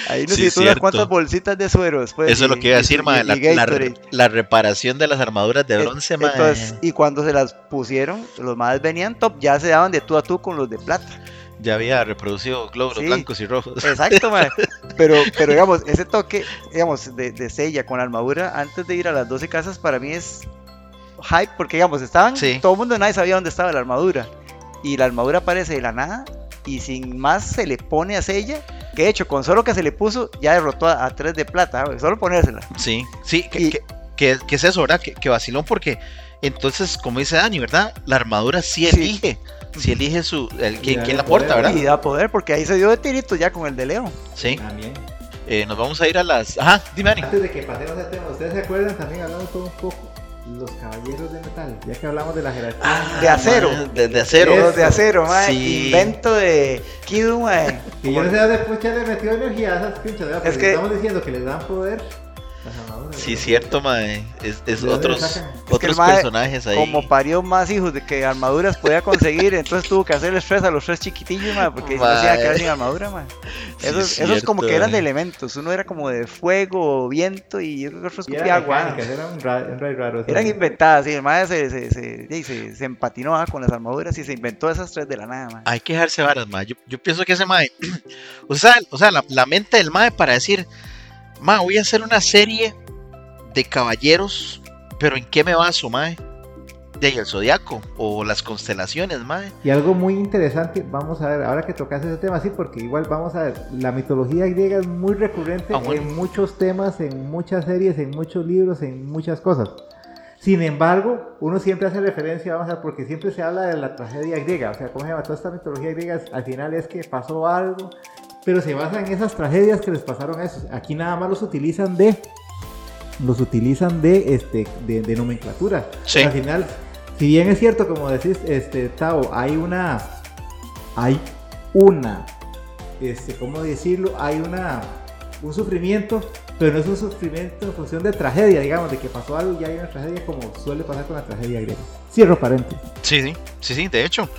Ahí sí, necesito unas cuantas bolsitas de suero después. Eso es lo que iba a decir, y La, la- Gatorade. la reparación de las armaduras de bronce. Entonces, y cuando se las pusieron, los más venían top, ya se daban de tú a tú con los de plata. Ya había reproducido glóbulos Sí. blancos y rojos. Exacto, mae. Pero, pero digamos, ese toque, digamos, de, de Seiya con la armadura antes de ir a las 12 casas para mí es hype porque, digamos, estaban, Sí. todo el mundo nadie sabía dónde estaba la armadura. Y la armadura aparece de la nada y sin más se le pone a Seiya. Que de hecho, con solo que se le puso, ya derrotó a, a 3 de plata, solo ponérsela. Sí, sí, que, Y- que- que- que es eso, ¿verdad? Que, que vacilón porque entonces, como dice Dani, ¿verdad? La armadura sí elige, sí elige su, el, quién, Ya, quién la porta, poder, ¿verdad? Y da poder porque ahí se dio de tirito ya con el de Leo. Sí, También. eh, nos vamos a ir a las... Ajá, dime Dani. Antes de que pasemos al tema, ¿ustedes se acuerdan? También hablamos todo un poco. Los caballeros de metal, ya que hablamos de la jerarquía. de acero. Ah, De, de acero. Eso. Los de acero, mae. Sí. Invento de Kidu, mae. Que yo no sé dónde pucha le metió energía a esas ¿verdad? Es Porque que- estamos diciendo que les dan poder. Sí, cierto, mae. Es, ¿De otros? Es que otros personajes ahí. Como parió más hijos de que armaduras podía conseguir, entonces tuvo que hacerle estrés a los tres chiquitillos, mae, porque no se iban a quedar sin armadura, mae. Sí, Esos, es esos como que eran de elementos, uno era como de fuego, viento y yo creo que otro Y escupía eran agua. raro. Eran inventadas, sí, el mae se, se, se, y se, se empatinó ah, con las armaduras y se inventó esas tres de la nada, mae. Hay que dejarse varas, mae. Yo, yo pienso que ese mae. o sea, o sea la, la mente del mae para decir, mae, voy a hacer una serie de caballeros, pero ¿en qué me baso, mae? De ahí el zodiaco o las constelaciones, mae. Y algo muy interesante, vamos a ver, ahora que tocas ese tema, sí, porque igual vamos a ver, la mitología griega es muy recurrente Ah, bueno. en muchos temas, en muchas series, en muchos libros, en muchas cosas. Sin embargo, uno siempre hace referencia, vamos a ver, porque siempre se habla de la tragedia griega, o sea, ¿cómo se llama? Toda esta mitología griega al final es que pasó algo, pero se basa en esas tragedias que les pasaron a esos. Aquí nada más los utilizan de, los utilizan de, este, de, de nomenclatura. Sí. Al final, si bien es cierto, como decís, este, Tao, hay una, hay una, este, ¿cómo decirlo? Hay una, un sufrimiento, pero no es un sufrimiento en función de tragedia, digamos, de que pasó algo y hay una tragedia como suele pasar con la tragedia griega. Cierro paréntesis. Sí, sí, sí, sí, de hecho.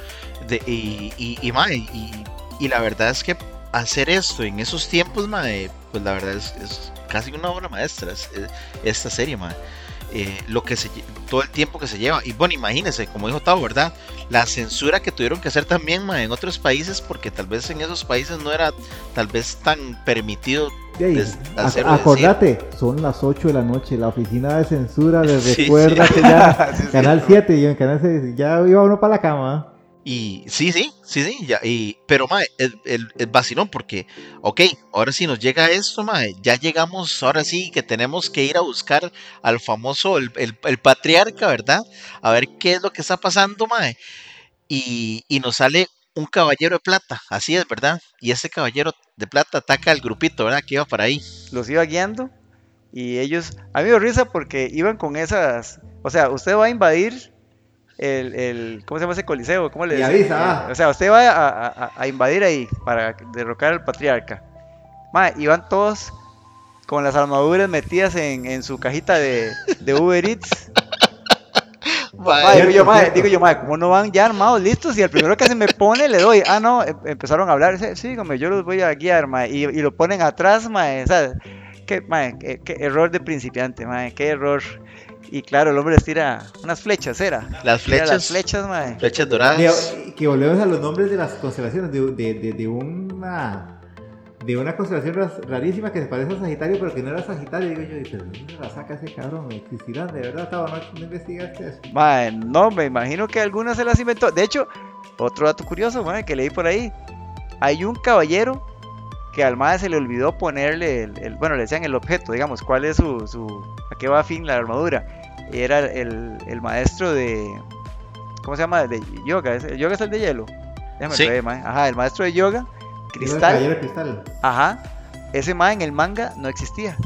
De, y, y, y, y, y la verdad es que hacer esto en esos tiempos, mae, pues la verdad es, es casi una obra maestra es- es- esta serie, mae. Eh, lo que se todo el tiempo que se lleva y bueno imagínense como dijo Tavo verdad la censura que tuvieron que hacer también mae, en otros países porque tal vez en esos países no era tal vez tan permitido ac- hacer acordate, son las 8 de la noche, la oficina de censura les Sí, recuerda sí. que ya Sí, Canal sí. 7 y en Canal 6 ya iba uno para la cama. Y sí, sí, sí, sí, ya, y, pero mae, el, vacilón, porque, ok, ahora sí nos llega esto, mae, ya llegamos, ahora sí que tenemos que ir a buscar al famoso, el, el- patriarca, ¿verdad? A ver qué es lo que está pasando, mae. Y, y nos sale un caballero de plata, así es, ¿verdad? Y ese caballero de plata ataca al grupito, ¿verdad? Que iba para ahí. los iba guiando y ellos, a mí me risa porque iban con esas, o sea, usted va a invadir el, el ¿cómo se llama ese coliseo? ¿Cómo le Y avisa, ah. O sea, usted va a, a- a invadir ahí para derrocar al patriarca. Ma, iban todos con las armaduras metidas en, en su cajita de, de Uber Eats. Digo yo, Cierto, ma, cierto. digo yo, ma, ¿cómo no van ya armados, listos? Y el primero que se me pone le doy. Ah, no, em- empezaron a hablar. Sí, sígame, yo los voy a guiar, ma. Y, y lo ponen atrás, ma. O sea, qué, ma, qué, qué error de principiante, ma. Qué error. Y claro, el hombre les tira unas flechas, ¿era? Las Tira flechas, las flechas, ma. flechas doradas. De- que volvemos a los nombres de las constelaciones, de, de, de, de una de una constelación rarísima que se parece a Sagitario, pero que no era Sagitario. Digo yo, ¿y pero ¿de dónde la saca ese cabrón? ¿Existirán de verdad? Tavo? ¿No, investigaste eso? Mae, no, me imagino que algunas se las inventó. De hecho, otro dato curioso, mae, que leí por ahí. Hay un caballero que al mae se le olvidó ponerle el, el- bueno, le decían el objeto, digamos, cuál es su, su a qué va a fin la armadura. Era el, el maestro de, ¿cómo se llama? De yoga, ¿es- ¿el yoga es el de hielo? Déjame Sí. ver, mae. Ajá, el maestro de yoga, El cristal, caballero de cristal. ajá. Ese mae en el manga no existía.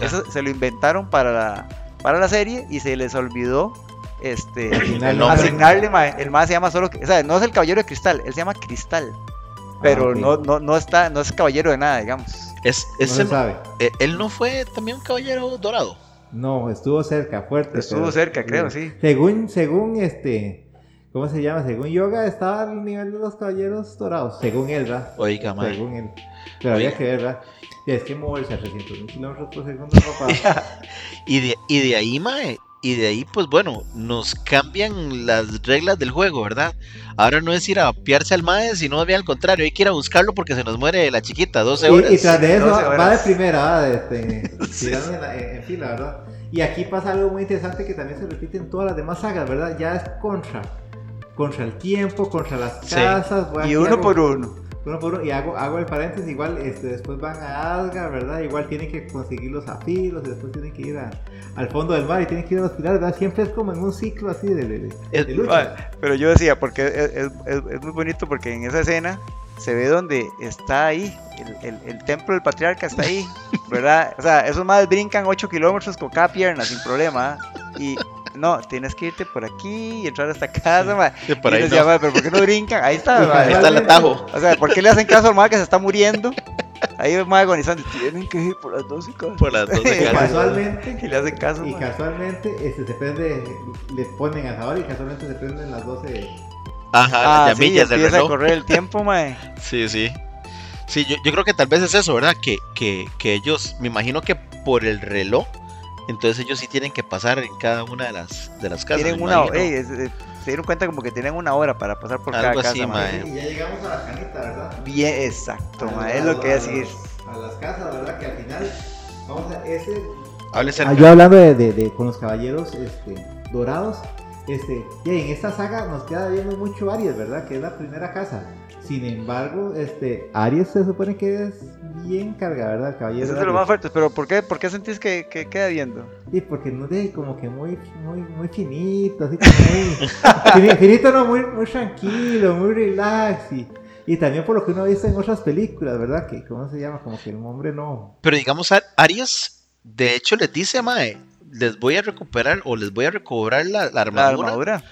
Eso, se lo inventaron para la, para la serie y se les olvidó este Asignarle el nombre. asignarle mae, el más se llama solo o sea no es el caballero de cristal él se llama cristal pero Ah, ok. no, no no está no es caballero de nada digamos Es, No se sabe. eh, él no fue también un caballero dorado. No, estuvo cerca, fuerte. Estuvo pero- cerca, creo, sí. Según, según este, ¿cómo se llama? Según Yoga estaba al nivel de los caballeros dorados. Según él, ¿verdad? Oiga, mae. Según él. Pero Oiga. había que ver, ¿verdad? Y es que moverse a 300 mil kilómetros por segundo, papá. Y de, y de ahí, mae, y de ahí, pues bueno, nos cambian las reglas del juego, ¿verdad? Ahora no es ir a piarse al mae, sino bien al contrario, hay que ir a buscarlo porque se nos muere la chiquita, 12 horas. Y, y tras de eso 12 va de primera, este, tirando en, la- en- en fila, ¿verdad? Y aquí pasa algo muy interesante que también se repite en todas las demás sagas, ¿verdad? Ya es contra, contra el tiempo, contra las casas. Y uno hago- por uno. Uno por uno, y hago, hago el paréntesis, igual este, después van a Asgard, ¿verdad? Igual tienen que conseguir los zafiros, y después tienen que ir a- al fondo del mar y tienen que ir a los pilares, ¿verdad? Siempre es como en un ciclo así de, de, lucha. Pero yo decía, porque es, es- es- es muy bonito porque en esa escena se ve donde está ahí, el, el- el templo del patriarca está ahí, ¿verdad? O sea, esos madres brincan 8 kilómetros con cada pierna sin problema. ¿ah? Y no, tienes que irte por aquí y entrar a esta casa, ma. Sí, por y ahí no. "Ma, pero ¿por qué no brincan? Ahí está, ma. Ahí está el atajo. O sea, ¿por qué le hacen caso al madre que se está muriendo? Ahí el madre agonizando, tienen que ir por las 12 casas. Por las 12 Y casas. casualmente, Y le hacen caso, y ma. casualmente este, se prende, le ponen asador y casualmente se prenden las 12 Ajá, Ah, las sí, llamillas del empieza a reloj. correr el tiempo, mae. Sí, sí. Sí, yo, yo creo que tal vez es eso, ¿verdad? Que, que, que ellos, me imagino que por el reloj, entonces ellos sí tienen que pasar en cada una de las, de las casas. Tienen una ey, es- es- se dieron cuenta como que tienen una hora para pasar por Algo cada así, casa, mae. Y ya llegamos a la canita, ¿verdad? Bien, exacto, A mae, los- es lo que a es decir. A las casas, ¿verdad? Que al final, vamos a ese. Ah, yo hablando de, de- de- con los caballeros este, dorados, este, y en esta saga nos queda viendo mucho Aries, ¿verdad? Que es la primera casa. Sin embargo, este, Aries se supone que es bien carga, ¿verdad? Caballero. Ese es de de los Aries. más fuertes, pero ¿por qué, por qué sentís que, que queda viendo? Sí, porque no de como que muy, muy, muy finito, así como muy fini- finito, no, muy, muy tranquilo, muy relax y, y también por lo que uno ha visto en otras películas, ¿verdad? Que, ¿cómo se llama? Como que el hombre no. Pero digamos, Ar- Arias, de hecho, les dice, Mae, les voy a recuperar o les voy a recobrar la, la La armadura.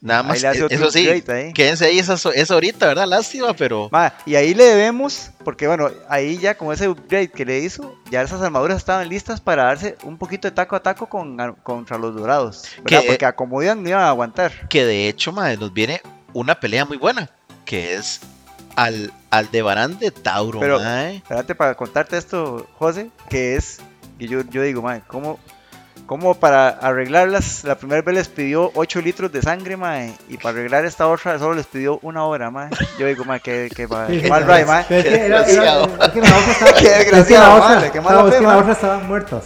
Nada más, eh, eso sí, ahí. quédense ahí esa, esa ahorita, ¿verdad? Lástima, pero... Ma, y ahí le debemos, porque bueno, ahí ya con ese upgrade que le hizo, ya esas armaduras estaban listas para darse un poquito de taco a taco con, contra los dorados. ¿verdad? Que- Porque a como iban, no iban a aguantar. que de hecho, mae, nos viene una pelea muy buena, que es al Aldebarán de Tauro, Pero- mae. Espérate para contarte esto, José, que es, y yo, yo digo, mae, ¿cómo, cómo para arreglarlas, la primera vez les pidió 8 litros de sangre, mae, y para arreglar esta otra solo les pidió una hora, mae? Yo digo, mae, que, que, mal ride, mae. es que la otra estaba- muertos.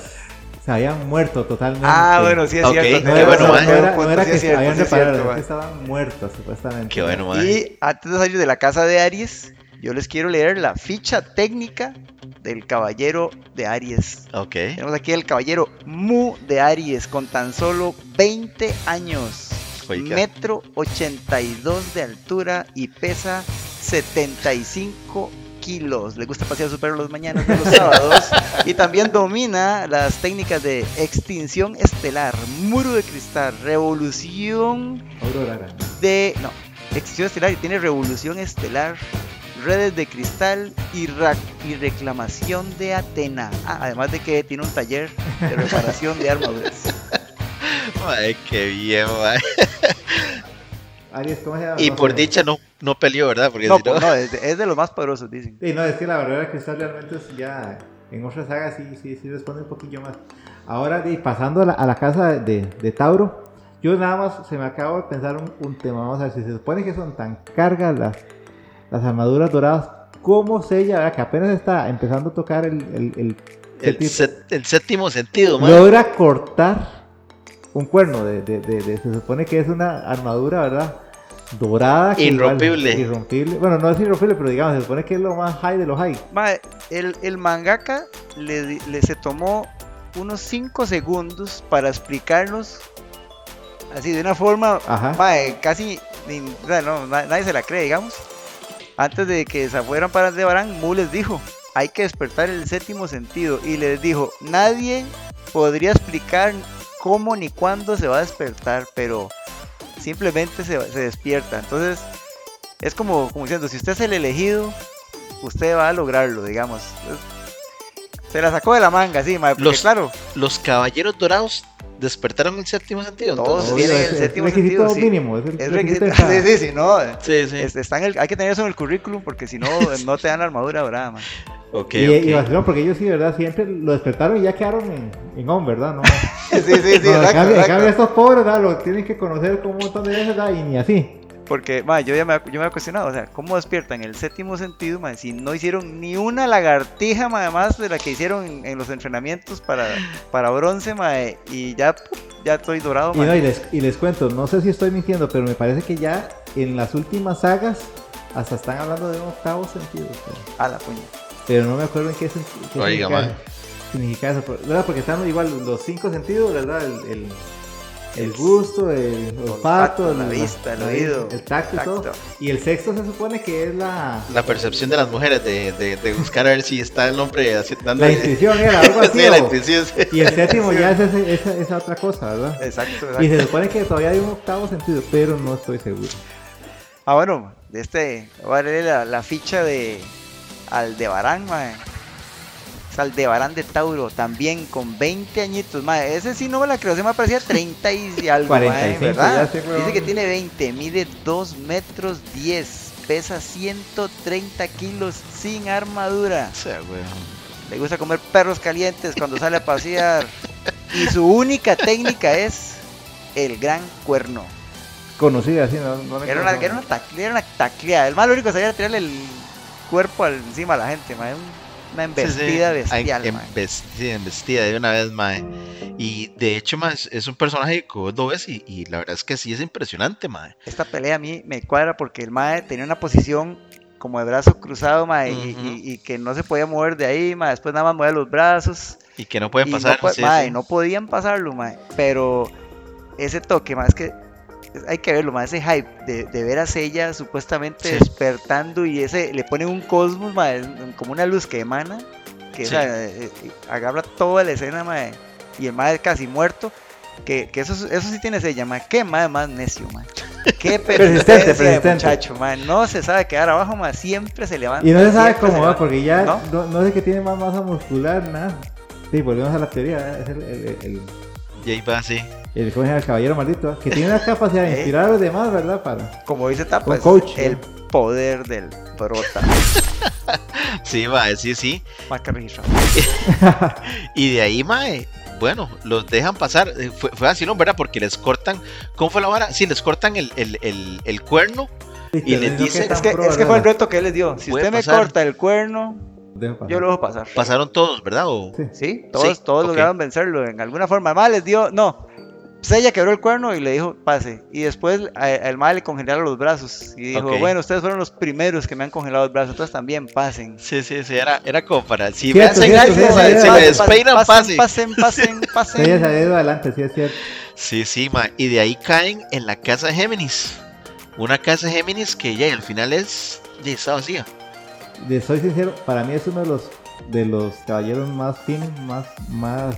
Se habían muerto totalmente. Ah, bueno, sí es Ok, cierto. qué No bueno, no era- no era que habían reparado, estaban muertos supuestamente. Qué bueno, mae. Y antes de salir de la casa de Aries, yo les quiero leer la ficha técnica del caballero de Aries. Ok. Tenemos aquí el caballero Mu de Aries con tan solo 20 años. Oiga. Metro 82 de altura y pesa 75 kilos. Le gusta pasear su perro los mañanas de los sábados. y también domina las técnicas de extinción estelar, muro de cristal, revolución Aurora. de. No, extinción estelar y tiene revolución estelar, redes de cristal y, y reclamación de Atena. Ah, además de que tiene un taller de reparación de armaduras. Mae, qué bien. Aries, ¿cómo se llama? Y No por sé. dicha no, no peleó, ¿verdad? Porque No, si no... no, es de, es de los más poderosos, dicen. Sí, no, es que la verdad que cristal realmente es ya en otras sagas sí, sí, sí responde un poquillo más. Ahora, y pasando a la, a la casa de, de Tauro, yo nada más se me acabo de pensar un, un tema. Vamos a ver si se supone que son tan cargas las, las armaduras doradas. ¿Cómo sella, verdad? que apenas está empezando a tocar el, el, el el, séptimo- set- el séptimo sentido, mae. logra cortar un cuerno de, de- de- de- se supone que es una armadura, ¿verdad? Dorada. que igual- Irrompible. irrompible. Bueno, no es irrompible, pero digamos, se supone que es lo más high de los high. Ma, el, el mangaka le, le se tomó unos 5 segundos para explicarnos así de una forma ma, casi no, na- nadie se la cree, digamos. Antes de que se fueran para Aldebarán, Mu les dijo, hay que despertar el séptimo sentido. Y les dijo, nadie podría explicar cómo ni cuándo se va a despertar, pero simplemente se, se despierta. Entonces, es como, como diciendo, si usted es el elegido, usted va a lograrlo, digamos. Se la sacó de la manga, sí, porque Los- claro, Los caballeros dorados despertaron el séptimo sentido. Todos entonces. Tienen es- el es séptimo requisito sentido, sí. mínimo. Es, el es requisito de Sí, sí, sí, no. Sí, sí. es- está en el- hay que tener eso en el currículum porque si no, no te dan la armadura dorada, man. Ok, y, y ok. vacilón, porque ellos sí, ¿verdad? Siempre lo despertaron y ya quedaron en, en on, ¿verdad? No, Sí, sí, sí, no, en, exacto, cambio, en cambio estos pobres, ¿verdad? Lo tienen que conocer como un montón de veces, ¿verdad? Y ni así. Porque, ma, yo ya me, yo me he cuestionado, o sea, ¿cómo despiertan el séptimo sentido, ma, si no hicieron ni una lagartija, ma, además de la que hicieron en, en los entrenamientos para, para bronce, ma, y ya, ya estoy dorado, Y, ma. no, y, les, y les cuento, no sé si estoy mintiendo, pero me parece que ya en las últimas sagas hasta están hablando de un octavo sentido. Pero, A la puña. pero no me acuerdo en qué, sen- qué Oiga, significa, significa eso. ¿Verdad? Porque están igual los cinco sentidos, ¿verdad? El, el, el gusto, el olfato, la vista, el oído, el tacto y todo. Y el sexto se supone que es la, La percepción de las mujeres de, de, de buscar a ver si está el hombre dando la intuición, era algo así. Sí, la o- intuición. sí. y el séptimo ya es ese- esa, esa otra cosa, ¿verdad? Exacto, Y se exacto. supone que todavía hay un octavo sentido, pero no estoy seguro. Ah, bueno, de este, voy a leer la, la ficha de Aldebarán, ma. Es Aldebarán de Tauro, también con 20 añitos, ma. Ese sí no me la creo, se me parecía 30 y algo, ma, 45, ¿verdad? ya sé, weón. Dice que tiene 20, mide 2 metros 10, pesa 130 kilos sin armadura. O sea, weón. Le gusta comer perros calientes cuando sale a pasear. Y su única técnica es el gran cuerno. Conocida así, no, no me Era una, era una, tacle- era una tacleada. El más lo único que sabía era tirarle el cuerpo al- encima a la gente, ma. Era un- Una embestida Sí, sí. bestial, embestida de una vez, mae. Y de hecho, mae, es, es un personaje que vos lo ves y, y la verdad es que sí es impresionante, mae. Esta pelea a mí me cuadra porque el mae tenía una posición como de brazo cruzado, ma, y, Ujú. y- y que no se podía mover de ahí, ma. Después nada más movía los brazos. Y que no pueden pasar. No, po- sí, no podían pasarlo, ma. Pero ese toque, más que hay que verlo, más ese hype de, de ver a Sella supuestamente Sí. despertando y ese le pone un cosmos, ma, como una luz que emana, que Sí. eh, eh, agarra toda la escena, ma, y el mae casi muerto. Que, que eso, eso sí tiene Sella, ma. Qué mae más necio, ma. Qué Persistente, persistente. muchacho, ma. No se sabe quedar abajo, ma. Siempre se levanta. Y no se sabe cómo va, porque ya ¿No? no, no sé que tiene más masa muscular, nada. Sí, volvemos a la teoría, ¿eh? es el, el, el, Y ahí va, sí. el, el caballero maldito, ¿eh? que tiene una capacidad de Eh. inspirar a los demás, ¿verdad? Para... Como dice Tapa, Un es coach, el ¿no? poder del prota. Sí, mae, sí, sí. Más que registro. Y de ahí, mae, bueno, los dejan pasar. Eh, Fue, fue así, ¿no? ¿Verdad? Porque les cortan. ¿Cómo fue la vara? Sí, les cortan el, el, el, el cuerno. Y les dice- Es que, es que fue el reto que él les dio. Si usted me corta el cuerno, Pasar. yo lo dejo pasar. Pasaron todos, ¿verdad? O... Sí. Sí, todos, Sí, todos lograron vencerlo en alguna forma. Además les dio, no. Sella quebró el cuerno y le dijo, pase. Y después el mal le congelaron los brazos. Y dijo, bueno, ustedes fueron los primeros que me han congelado los brazos, entonces también pasen. Sí, sí, sí, era, era como para. Si Cierto, me hacen cierto, algo, cierto, mae, cierto. si me Pasen, despeinan, pasen, pase. pasen, pasen, pasen. Sí, ella se adelante, sí es cierto. Sí, sí, ma. Y de ahí caen en la casa de Géminis. Una casa de Géminis que ya al final es. Ya está vacía. De soy sincero, para mí es uno de los de los caballeros más finos, más, más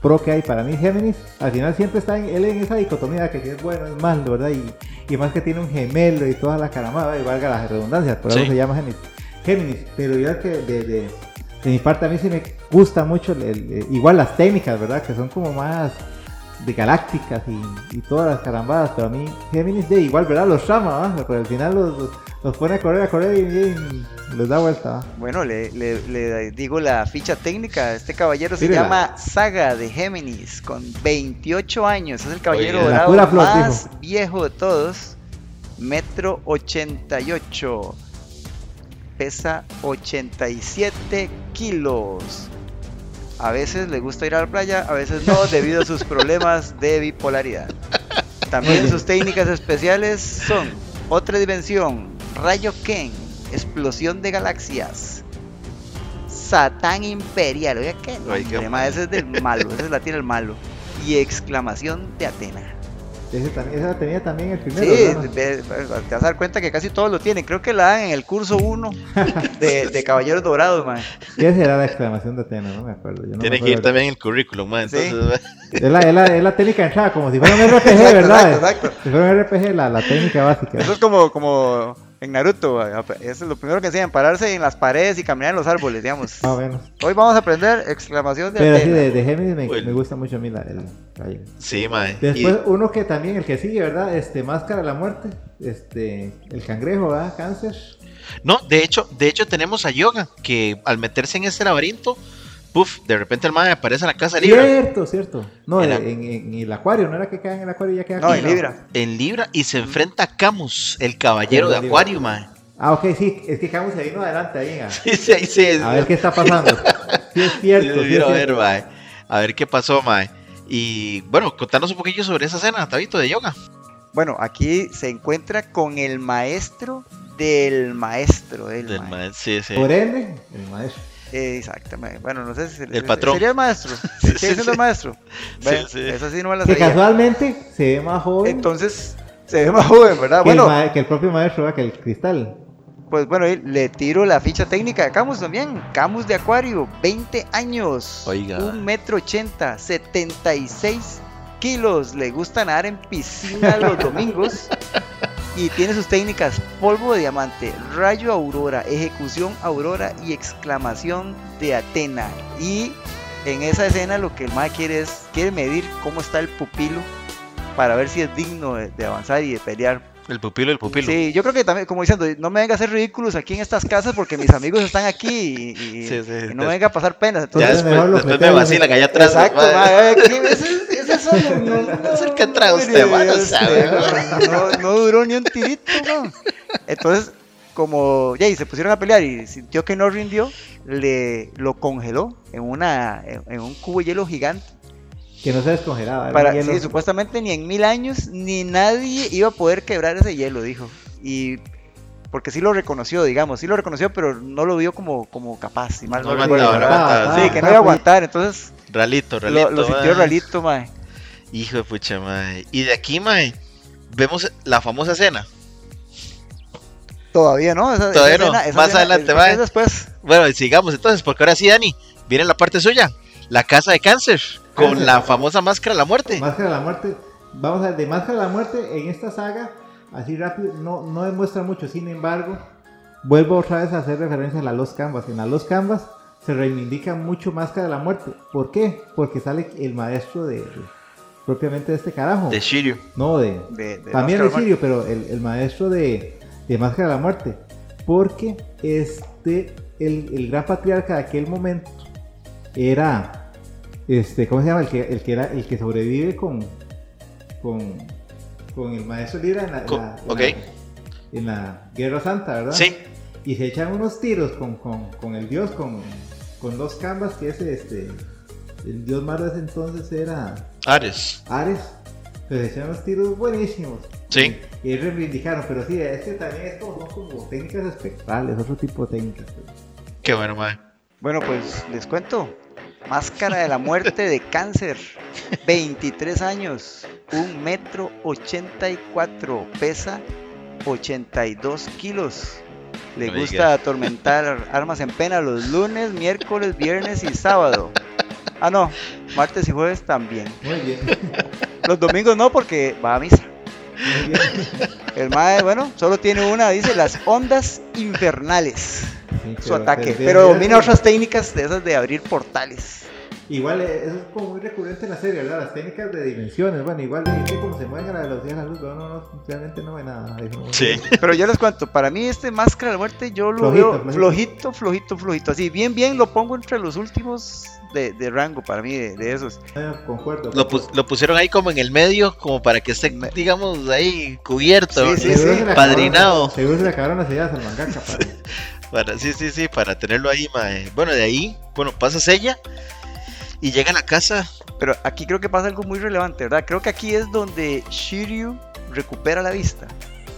pro que hay. Para mí Géminis, al final siempre está en, él en esa dicotomía que si es bueno, es malo, ¿verdad? Y, y más que tiene un gemelo y toda la caramada, y valga las redundancias, por eso se llama Géminis. Géminis, pero yo que de, de, de mi parte a mí sí me gusta mucho, el- el- igual las técnicas, ¿verdad? Que son como más de galácticas y, y todas las carambadas, pero a mí Géminis de igual, ¿verdad? Los llama, ¿va? Pero al final los, los, los pone a correr, a correr y, y les da vuelta, ¿va? Bueno, le, le- le digo la ficha técnica. Este caballero se llama Saga de Géminis, con 28 años. Es el caballero dorado flor, más dijo. viejo de todos. Metro 88. Pesa 87 kilos. A veces le gusta ir a la playa, a veces no, debido a sus problemas de bipolaridad. También sus técnicas especiales son otra dimensión, rayo Ken, explosión de galaxias, Satán Imperial, oiga qué Oiga, ma, ese es del malo, ese es la tira el malo, y exclamación de Atena. Ese también, esa tenía también el primero. Sí, te vas a dar cuenta que casi todos lo tienen, creo que la dan en el curso 1 de, de Caballeros Dorados, man. ¿Qué será la exclamación de Atena? No me acuerdo. Yo no Tiene me que ir también el currículum, ma. Sí. Entonces, Es la, es, la, es la técnica de entrada, como si fuera un RPG, Exacto, ¿verdad? exacto, exacto. Si fuera un RPG, la, la técnica básica. Eso es como, como en Naruto, eso es lo primero que enseñan, pararse en las paredes y caminar en los árboles, digamos. Más o menos. Hoy vamos a aprender exclamación de Pero sí, de, de Géminis me, gusta mucho a mí la, el sí, ma. Después, uno que también, el que sigue, ¿verdad? Este, Máscara de la Muerte. Este, el cangrejo, ¿verdad? Cáncer. No, de hecho, de hecho tenemos a Yoga, que al meterse en este laberinto, puff, de repente el mae aparece en la casa de Libra. Cierto, cierto. No, en, en- en el acuario, no era que cae en el acuario y ya queda No, en? Libra. En Libra y se enfrenta a Camus, el caballero de. Acuario, mae. Ah, ok, sí, es que Camus se vino adelante ahí. A, Sí, sí, ahí sí. a ver qué está pasando. Sí, es cierto. sí, es Quiero ver, mae. A ver qué pasó, mae. Y bueno, contanos un poquillo sobre esa escena, Tabito, de yoga. Bueno, aquí se encuentra con el maestro del maestro del, Del mae. mae, Sí, sí. Por ende, el maestro. Exactamente. Bueno, no sé si El patrón. sería el maestro. Sigue sí, siendo el maestro. Sí, Ve, sí. Esa sí no me la Que sabía. casualmente se ve más joven Entonces, se ve más joven, ¿verdad? que, Bueno, el que el propio maestro, ¿verdad? que el cristal. pues bueno, le tiro la ficha técnica de Camus también. Camus de Acuario, 20 años. Oiga. Un metro ochenta, 76 kilos. Le gusta nadar en piscina los domingos. Y tiene sus técnicas polvo de diamante, rayo aurora, ejecución aurora y exclamación de Atena. Y en esa escena lo que el MAE quiere es, quiere medir cómo está el pupilo para ver si es digno de, de avanzar y de pelear. El pupilo, el pupilo. Sí, yo creo que también, como diciendo, no me venga a hacer ridículos aquí en estas casas porque mis amigos están aquí y, y- Sí, sí, y no me venga a pasar penas. Ya Entonces, Entonces, después, me fleteamos. vacila que allá atrás. Exacto, mae. mae, eh, ¿qué- ese- ese- eso no, no- No es el que trae usted, sabe, Este, no, no duró ni un tirito, mae. Entonces, como ya y se pusieron a pelear y sintió que no rindió, le lo congeló en una en, en un cubo de hielo gigante. Que no se descongelaba. Para, hielo. sí, supuestamente ni en mil años ni nadie iba a poder quebrar ese hielo, dijo. Y porque sí lo reconoció, digamos, sí lo reconoció, pero no lo vio como, como capaz, si mal no, No aguantaba, no aguantaba. Sí, que no iba a aguantar, entonces Ralito, lo, ralito. lo sintió mae. ralito, mae. Hijo de pucha, mae. Y de aquí, mae, vemos la famosa escena. Todavía no, esa, Todavía esa no, escena- esa más escena- adelante, es- mae. es después. Bueno, sigamos entonces, porque ahora sí, Dani, viene la parte suya. La casa de cáncer, con Cáncer. la famosa máscara de la muerte. Máscara de la muerte. Vamos a ver, de Máscara de la muerte en esta saga, así rápido, no, no demuestra mucho. Sin embargo, vuelvo otra vez a hacer referencia a la Los Canvas. En la Los Canvas se reivindica mucho Máscara de la muerte. ¿Por qué? Porque sale el maestro de, de- propiamente de este carajo. De Shiryu. No, de, De, de también de Sirio, pero el, el maestro de, de Máscara de la Muerte. Porque este, el, el gran patriarca de aquel momento era, este, ¿cómo se llama? El que, el que, era, el que sobrevive con, con, con el maestro Lira en la, en Con- la- en ok. la- en la Guerra Santa, ¿verdad? Sí, Y se echan unos tiros con, con, con el dios, con, con dos canvas, que es este, el dios ese entonces era... Ares. Ares, pues se echaron unos tiros buenísimos. Sí. Y, y reivindicaron, pero sí, es que también es como, son como técnicas espectrales, otro tipo de técnicas. pues. Qué bueno, mae. Bueno, pues les cuento. Máscara de la muerte de cáncer. 23 años. 1 metro 84. Pesa 82 kilos. Le No gusta atormentar armas en pena los lunes, miércoles, viernes y sábado. Ah, no. Martes y jueves también. Muy bien, Los domingos no, porque va a misa. muy bien. El mae, bueno, solo tiene una, dice las ondas infernales. Sí, Su ataque. pero- domina otras técnicas de esas de abrir portales. Igual, eh, eso es como muy recurrente en la serie, ¿verdad? Las técnicas de dimensiones. Bueno, igual, ¿viste cómo se mueve a la velocidad de la luz? No, no, no, realmente no ve nada. No- Sí. Pero yo les cuento, para mí este Máscara de la Muerte yo lo Flojito, veo flojito. flojito, flojito, flojito. Así, bien, bien lo pongo entre los últimos de, de rango para mí, de, de esos. Eh, Concuerdo. Lo, pus- lo pusieron ahí como en el medio, como para que esté, Me- digamos, ahí cubierto. Sí, sí, Seguro sí. se le acabaron- Padrinado. Seguro se le acabaron las ideas al mangaka. Para, sí, sí, sí, para tenerlo ahí, mae. Bueno, de ahí, bueno, pasas ella y llega a la casa. Pero aquí creo que pasa algo muy relevante, ¿verdad? Creo que aquí es donde Shiryu recupera la vista.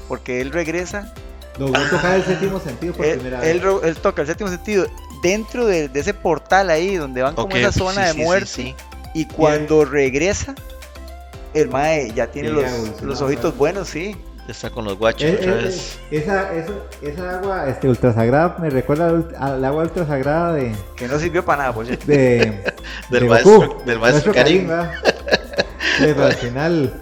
Porque él regresa, Logró tocar el séptimo sentido por él, primera él vez. ro- él toca el séptimo sentido dentro de, de ese portal ahí donde van como esa zona sí, de sí, muerte. sí. Y cuando regresa, el mae ya tiene los, los ojitos buenos, sí. Está con los guachos Eh, otra eh, vez. eh, esa, esa, esa agua este, ultrasagrada me recuerda al, agua ultrasagrada de, Que no sirvió para nada, cierto. de, Del de maestro- Goku, del maestro Karim. pero al final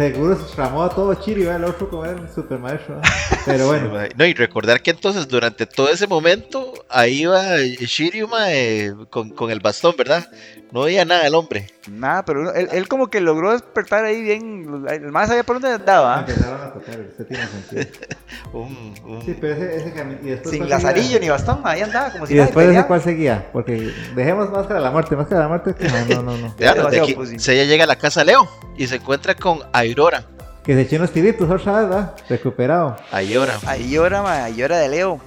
seguro se tramó a todo Chiri, ¿verdad? el otro como era el super maestro. ¿verdad? Pero bueno, Sí. No, y recordar que entonces durante todo ese momento ahí iba Shiryu mae, con, con el bastón, ¿verdad? No veía nada el hombre. Nada, pero uno- él, él como que logró despertar ahí bien. El más sabía por dónde andaba. empezaron a tocar, usted tiene sentido. Un- un- Sí, pero ese, ese camino. Sin lazarillo ni bastón, ahí andaba como si Y después de ese cuál seguía, porque dejemos Máscara de la Muerte, Máscara de la Muerte, que no, no, no, no. Vean, de aquí, se ella llega a la casa Leo y se encuentra con Aurora. Que se echó unos tiritos vez, ¿verdad? Recuperado. Aurora. Ahí llora, ma, ahí llora de Leo.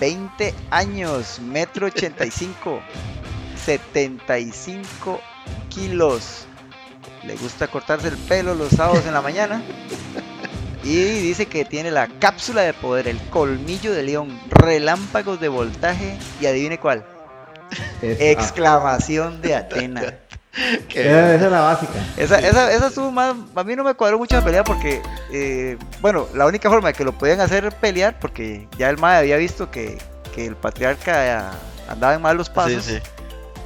20 años, metro 85, 75 kilos. Le gusta cortarse el pelo los sábados en la mañana. Y dice que tiene la cápsula de poder, el colmillo de león, relámpagos de voltaje y adivine cuál. Es- Exclamación de Atena. ah, esa, esa es la básica. Esa, esa, esa estuvo más. A mí no me cuadró mucho la pelea porque. eh, bueno, la única forma de que lo podían hacer pelear, porque ya el MAE había visto que, que el patriarca andaba en malos pasos. Sí, sí.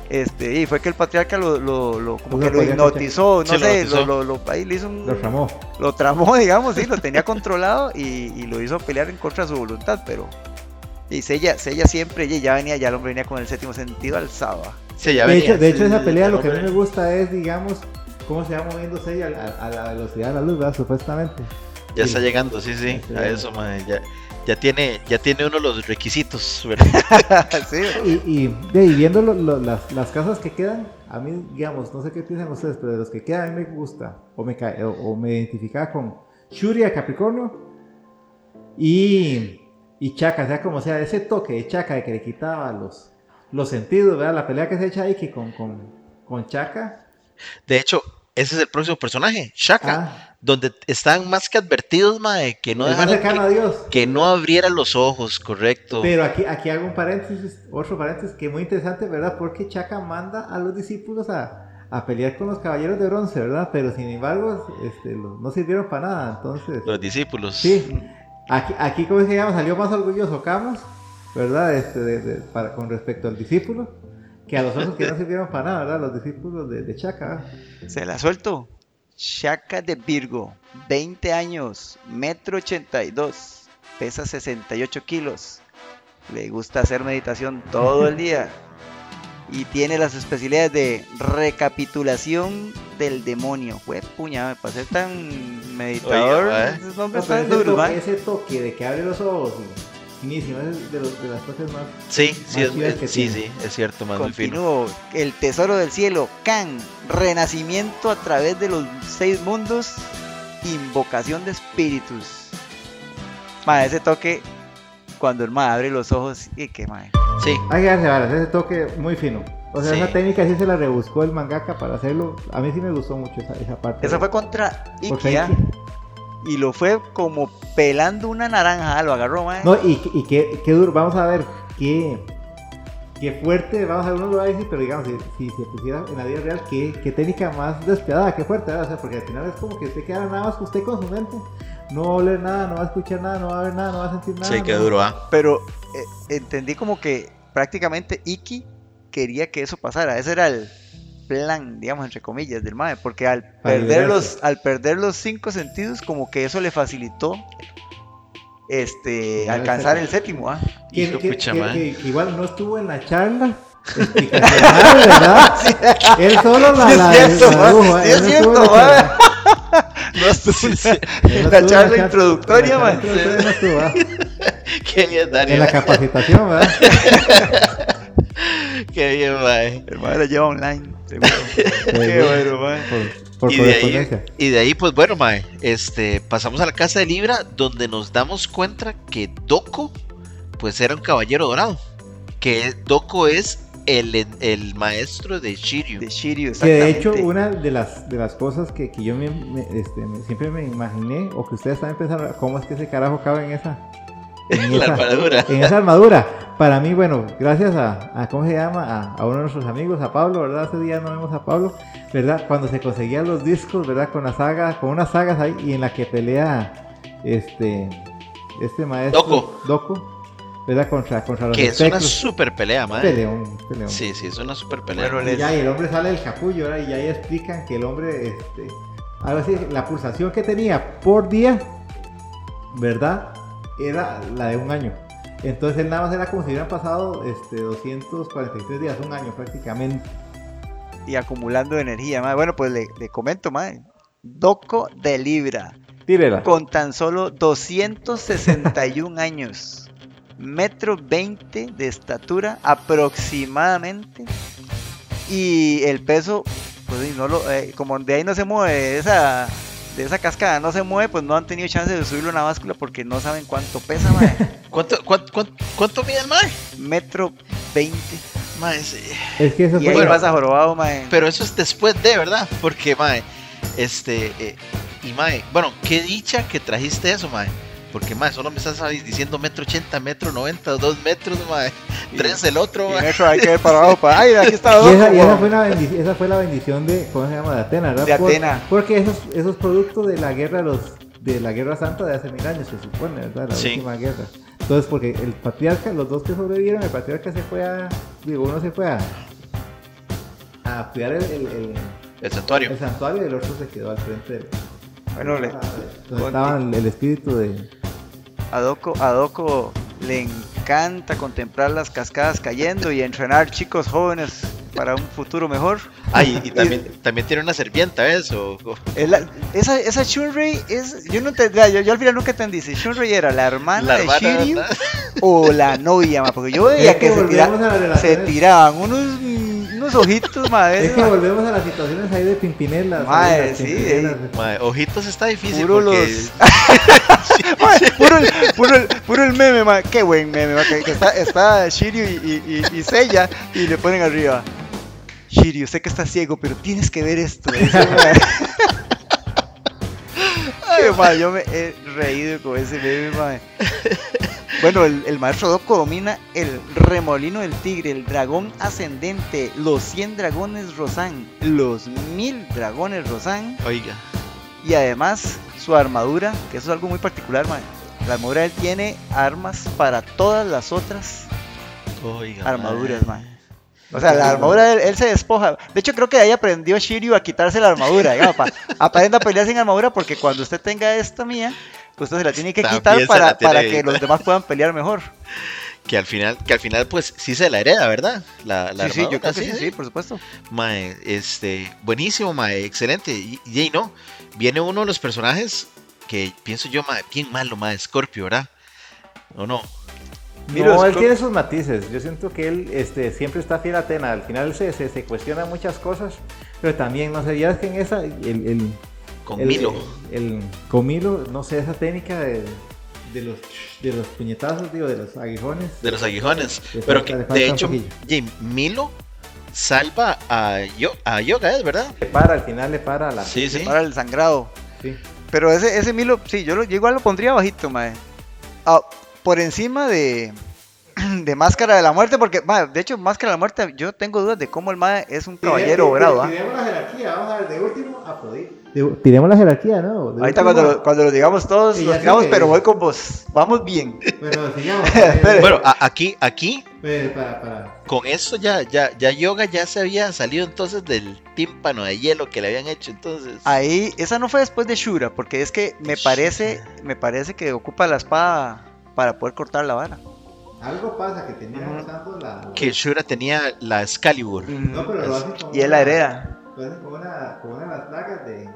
Este, y fue que el patriarca lo, lo, lo- como que lo hipnotizó, no Sí, sé, lo, lo- lo- ahí le hizo un. Lo ramó. lo tramó, digamos, sí, lo tenía controlado y, y lo hizo pelear en contra de su voluntad, pero. Y Sella, Sella siempre, ella ya venía, ya el hombre venía con el séptimo sentido alzado. ¿Va? Sí, ya De venía. hecho, de hecho, esa pelea lo que a mí me gusta es, digamos, cómo se va moviéndose ella a, a la velocidad de la luz, ¿verdad? Supuestamente. Ya Sí. está llegando, sí, sí, a eso, ya, ya tiene, ya tiene uno de los requisitos, ¿verdad? sí, Y, y, de- y viendo lo- lo- las, las casas que quedan, a mí, digamos, no sé qué piensan ustedes, pero de los que quedan a mí me gusta, o me, o, o me identificaba con Shuri a Capricornio y, y Chaka, sea como sea, ese toque de Chaka de que le quitaba los, los sentidos, ¿verdad? La pelea que se echa Iki con, con, con Chaka. De hecho, ese es el próximo personaje, Shaka, Ah, donde están más que advertidos, mae, que no dejaran que, Dios. que no abriera los ojos, correcto. Pero aquí, aquí hago un paréntesis, otro paréntesis que es muy interesante, ¿verdad? Porque Chaka manda a los discípulos a, a pelear con los caballeros de bronce, ¿verdad? Pero sin embargo, este, no sirvieron para nada. Entonces, Los discípulos. sí, aquí, aquí ¿cómo se llama? Salió más orgulloso Camus, ¿verdad? Este, de- de- para, con respecto al discípulo, que a los otros que no sirvieron para nada, ¿verdad? Los discípulos de, de Chaka. Se la suelto. Shaka de Virgo, 20 años, metro 82, pesa 68 kilos. Le gusta hacer meditación todo el día. Y tiene las especialidades de recapitulación del demonio. Fue puña, me pasé tan meditador. Oye, ¿eh? Esos No, están ese, toque, ¿va? ese toque de que abre los ojos, finísimo, es de, los- de las cosas más... Sí, sí, Más es, chidas que sí, sí, es cierto, más muy fino. Continúo. El tesoro del cielo, Can, renacimiento a través de los seis mundos, invocación de espíritus. Ma, ese toque, cuando el ma abre los ojos, y que ma. Sí, Hay que darse varas, ese toque muy fino. O sea, Sí. esa técnica sí se la rebuscó el mangaka para hacerlo. A mí sí me gustó mucho esa, esa parte. Esa fue contra ¿ah? Iki. Y lo fue como pelando una naranja, lo agarró, ma. No, y, y qué, qué duro, vamos a ver qué, qué fuerte, vamos a ver, uno lo va a decir, pero digamos, si, si se pusiera en la vida real, qué, qué técnica más despiadada, qué fuerte, ¿verdad? O sea, porque al final es como que usted queda nada más usted con su mente, no va a oler nada, no va a escuchar nada, no va a ver nada, no va a sentir nada. sí, qué no- duro, ¿ah? Pero eh, entendí como que prácticamente Iki quería que eso pasara. Ese era el plan, digamos, entre comillas, del MAE. Porque al perder, los, al perder los cinco sentidos, como que eso le facilitó este, alcanzar el séptimo. ¿ah? Que, Hijo que- pucha, que- man. que- que igual no estuvo en la charla. Él solo la, Sí es cierto, la sí es no cierto, estuvo en la charla. No estuvo en la- introductoria, man. ¿ah? Qué bien, Dani. En la capacitación, ¿verdad? Qué bien, mae. El MAE la lleva online, Qué Seguro. bueno, mae. Por, por Y de, ahí, correspondencia. y de ahí, pues bueno, mae, este, pasamos a la casa de Libra, donde nos damos cuenta que Doko, pues era un caballero dorado. Que Doko es el, el maestro de Shiryu. De Shiryu, Que de hecho, una de las, de las cosas que, que yo me- me- este, me- siempre me imaginé, o que ustedes también pensaron, ¿cómo es que ese carajo cabe en esa, en La esa- armadura. en esa armadura? Para mí, bueno, gracias a, a ¿cómo se llama? A, a uno de nuestros amigos, a Pablo, ¿verdad? Hace día no vemos a Pablo, ¿verdad? Cuando se conseguían los discos, ¿verdad? Con la saga, con unas sagas ahí, y en la que pelea este, este maestro, Doko. Doko, ¿verdad? Contra, contra los Que es una super pelea, mae. Peleón, peleón. Sí, sí, es una super pelea. Bueno, Y ya, y el hombre sale del capullo, ¿verdad? Y ya ahí explican que el hombre, este, algo así, la pulsación que tenía por día, ¿verdad? Era la de un año. Entonces él nada más era como si hubieran pasado este, 243 días, un año prácticamente. Y acumulando energía, mae. Bueno, pues le, le comento, mae. Doco de Libra. Tírela. Con tan solo 261 años. Metro 20 de estatura aproximadamente. Y el peso, pues no lo, eh, como de ahí no se mueve, esa, de esa cascada no se mueve, pues no han tenido chance de subirlo a una báscula porque no saben cuánto pesa, mae. ¿Cuánto, cuánto, cuánto, cuánto mide el mae? Metro 20. Mae, sí. Es que eso Y fue. ahí Bueno. jorobado, mae. Pero eso es después de, ¿verdad? Porque, mae, este, eh, y mae, bueno, qué dicha que trajiste eso, mae. Porque, mae, solo me estás diciendo metro ochenta, metro noventa, dos metros, mae. Tres el otro, Y metro hay que ver para abajo. Para... Ay, aquí está Y esa, y esa weón. fue una esa fue la bendición de, ¿cómo se llama? De Atena, ¿verdad? De Por- Atena. porque esos, esos productos de la guerra, los, de la guerra santa de hace mil años, se supone, ¿verdad? La Sí. última guerra. Entonces, porque el patriarca, los dos que sobrevivieron, el patriarca se fue a, digo, uno se fue a, a cuidar el, el, el- El santuario. el santuario y el otro se quedó al frente del... Bueno, le- Donde estaba el, el espíritu de... A Doco, a Doco le encanta contemplar las cascadas cayendo y entrenar chicos jóvenes para un futuro mejor. Ay, y también, también tiene una serpiente, ¿ves? O, o- Es la- esa, esa Shunrei es. Yo no entendía, yo, yo al final nunca entendí si Shunrei era la hermana la de Shiryu ¿verdad? o la novia, ma, porque yo veía que se, tira- se tiraban unos, unos ojitos, madre. Es que volvemos a las situaciones ahí de Pimpinela. Sí, Mae, ojitos está difícil Puro porque... los- puro, el, puro, el, puro el meme, ma. Qué buen meme, ma, que, está, está Shiryu y, y, y, y Seiya y le ponen arriba. Shiryu, sé que estás ciego, pero tienes que ver esto. dice, ma. Qué mal, yo me he reído con ese meme, ma. Bueno, el, el maestro Doko domina el remolino del tigre, el dragón ascendente, los 100 dragones Rosan, los 1000 dragones Rosan Oiga, y además su armadura, que eso es algo muy particular, man. La armadura de él tiene armas para todas las otras oiga. armaduras, man. O sea, la armadura de él, él se despoja. De hecho, creo que de ahí aprendió Shiryu a quitarse la armadura. digamos, pa- aprenda a pelear sin armadura porque cuando usted tenga esta mía, usted se la tiene que También quitar para, para que los demás puedan pelear mejor. Que al final, que al final, pues, sí se la hereda, ¿verdad? La, la sí, sí, yo creo que sí, sí, por supuesto. Mae, este, buenísimo, mae, excelente. Y, y ahí no, viene uno de los personajes que pienso yo, mae, bien malo, mae, Scorpio, ¿verdad? ¿O no? Mira, no, él tiene sus matices. Yo siento que él este, siempre está fiel a Atena. Al final se, se, se cuestiona muchas cosas. Pero también, no sé, ya es que en esa. El, el, Con el- Milo. El, con Milo, no sé, esa técnica de, de, los, de los puñetazos, digo, de los aguijones. De los aguijones. Pero falta- que, de hecho. Jim, Milo salva a, Yo- a Yoga, ¿es verdad? Le para, al final le para la. Sí, sí. Para el sangrado. sí. Pero ese, ese Milo, sí, yo, lo, yo igual lo pondría bajito, mae. Ah, por encima de, de Máscara de la Muerte, porque, mae, de hecho, Máscara de la Muerte, yo tengo dudas de cómo el mae es un caballero dorado, ¿ah? Tiremos la jerarquía, vamos a ver, de último a Afrodita. Tiremos la jerarquía, ¿no? De Ahorita cuando lo, cuando lo digamos todos, Sí, pero voy con vos. Vamos bien. Bueno, sigamos. Espere. Bueno, a- aquí, aquí, Espere, para, para. con eso ya, ya, ya Yoga ya se había salido entonces del tímpano de hielo que le habían hecho, entonces. Ahí, esa no fue después de Shura, porque es que me parece, me parece que ocupa la espada para poder cortar la vara. Algo pasa que tenía Ujú. usando la. Que Shura tenía la Excalibur. No, pero lo como Y él la hereda. Como una, como una de las plagas de,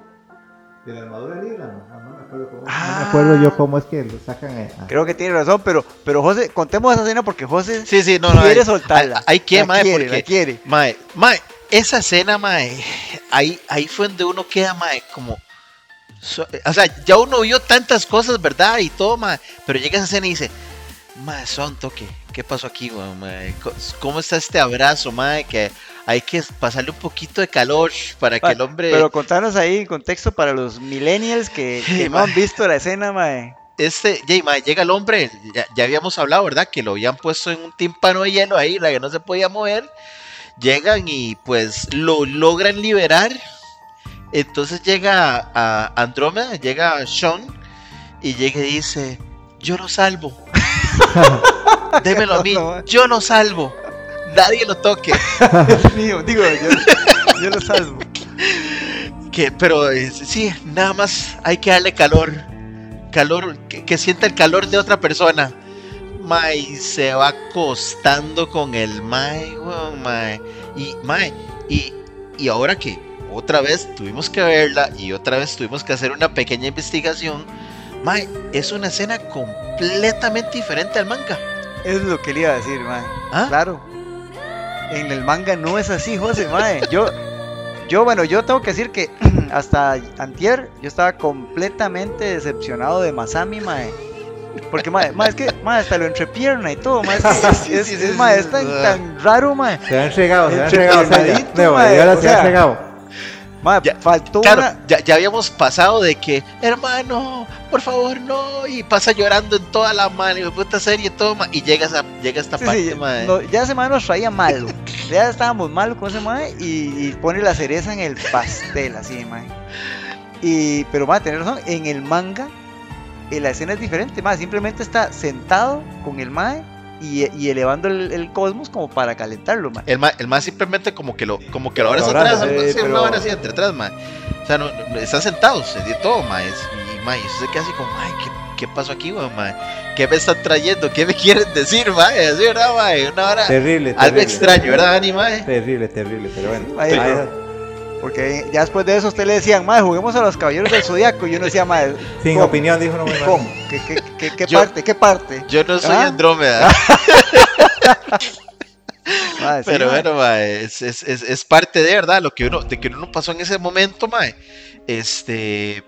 de la armadura de Libra, ¿no? No, no me acuerdo cómo. no Ah. me acuerdo yo cómo es que lo sacan. a- a- Creo que tiene razón, pero, pero José, contemos esa escena porque José Sí, sí, no, no. quiere hay- soltarla. Hay, hay que, la mae, quiere, porque. la quiere. Mae, mae, esa escena, mae, ahí, ahí fue donde uno queda, mae, como... so- o sea, ya uno vio tantas cosas, ¿verdad? Y todo, mae, pero llega esa escena y dice, mae, son toque, ¿qué pasó aquí, weón, ¿Cómo está este abrazo, mae? Que hay que pasarle un poquito de calor para que el hombre... Pero contanos ahí en contexto para los millennials que, que no han visto la escena, mae. Este, Jay, mae, llega el hombre, ya, ya habíamos hablado, ¿verdad? Que lo habían puesto en un tímpano de hielo ahí, la que no se podía mover. Llegan y pues lo logran liberar. Entonces llega a Andrómeda, llega Sean y llega y dice, yo lo salvo. Démelo a mí, yo lo salvo. Nadie lo toque. Dios mío, digo, yo, yo lo salvo. Que, pero eh, sí, nada más hay que darle calor. Calor, que, que sienta el calor de otra persona. Mae, y se va acostando con el Mae, weón. Y, Mae, y, y ahora que otra vez tuvimos que verla y otra vez tuvimos que hacer una pequeña investigación, Mae, es una escena completamente diferente al manga. Es lo que le iba a decir, mae. ¿Ah? Claro. En el manga no es así, José, mae. Yo, yo, bueno, yo tengo que decir que hasta antier yo estaba completamente decepcionado de Masami, mae. Porque, mae, mae, es que, mae, hasta lo entrepierna y todo, mae. Es, que es, Sí, es- sí, es, sí, mae, es tan, raro, mae. Se han llegado, se han llegado. ahora se han llegado. Mae, Ya, faltó Claro, una... ya, ya habíamos pasado de que, hermano, por favor, no, y pasa llorando en toda la mano, y puta serie, toma, y llegas a, llega esta Sí, parte, sí, mae. no, ya ese mae nos traía malo. Ya estábamos malos con ese mae y, y pone la cereza en el pastel, así, mae. Y, pero mae, tenés razón, en el manga eh, la escena es diferente, mae. Simplemente está sentado con el mae y, y elevando el, el cosmos como para calentarlo, mae. El más, el más simplemente como que lo, como que lo abres Lo atrás, algo sí, pero- una hora así entre atrás, mae. O sea, no, están sentados, de todo, mae. Y, mae, eso se queda así como, mae, ¿qué, qué pasó aquí, weón, mae? ¿Qué me están trayendo? ¿Qué me quieren decir, mae? Así, ¿verdad, mae? Una hora, Terrible, algo terrible. extraño, ¿verdad, Dani, mae? Terrible, terrible, pero bueno. Ahí, Ahí- Porque ya después de eso usted le decían, mae, juguemos a los caballeros del zodiaco. Y uno decía, mae, sin ¿cómo? opinión, dijo uno muy mal. ¿cómo? ¿Qué, qué, qué, qué Yo- parte? ¿Qué parte? Yo no soy ¿Ah? Andrómeda, pero bueno, mae, es, es, es, es parte de verdad lo que uno, de que uno pasó en ese momento, mae. Este,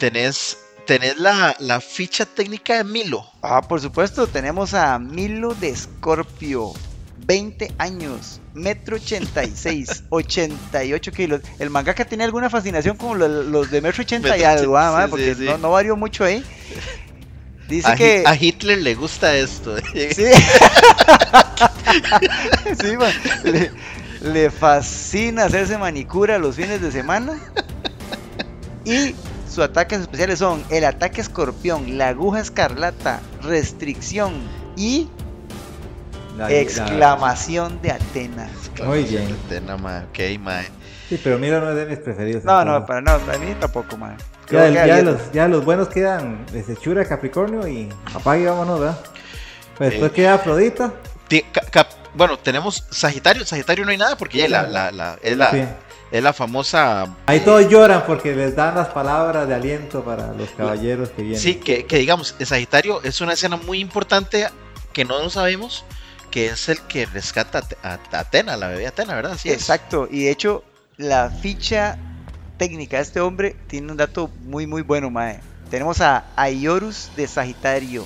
tenés, tenés la, la ficha técnica de Milo. Ah, por supuesto, tenemos a Milo de Scorpio, 20 años, metro 86, 88 kilos. El mangaka tiene alguna fascinación con lo- los de metro 80 y algo, ah, porque sí, sí. No, no varió mucho ahí. Dice A, que... A Hitler le gusta esto. Sí, sí mae, le, le fascina hacerse manicura los fines de semana. Y sus ataques especiales son el ataque escorpión, la aguja escarlata, restricción y La- la- exclamación de Atenas. Muy bien. Tena, mae, ok, mae. Sí, pero mira, no es de mis preferidos. No, entonces. no, para no, a mí tampoco, man. Ya, ya los, ya los buenos quedan desde Chura, Capricornio y apague y vámonos, ¿verdad? Pues después Eh. queda Afrodita. Cap- bueno, tenemos Sagitario. Sagitario no hay nada porque ya la, la, la- es, la, Sí. es la famosa. Ahí todos lloran porque les dan las palabras de aliento para los caballeros que vienen. Sí, que, que digamos, el Sagitario es una escena muy importante que no lo sabemos, que es el que rescata a Te- a, a Atena, la bebé Atena, ¿verdad? Así. Exacto, y de hecho, la ficha técnica de este hombre tiene un dato muy, muy bueno, mae. Tenemos a Aiorus de Sagitario,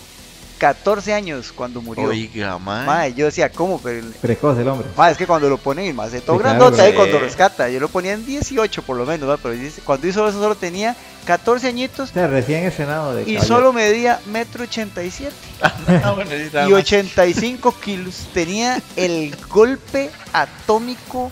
14 años cuando murió. Oiga, mae. Mae, yo decía, ¿cómo? Pero, Precoz el hombre. mae, es que cuando lo ponen, más de todo Sí, claro, grandote ahí cuando rescata, yo lo ponía en 18 por lo menos, ¿va? pero cuando hizo eso solo tenía 14 añitos O sea, recién estrenado de y caballero. solo medía metro 87 Ah, bueno, y más. 85 kilos. Tenía el golpe atómico,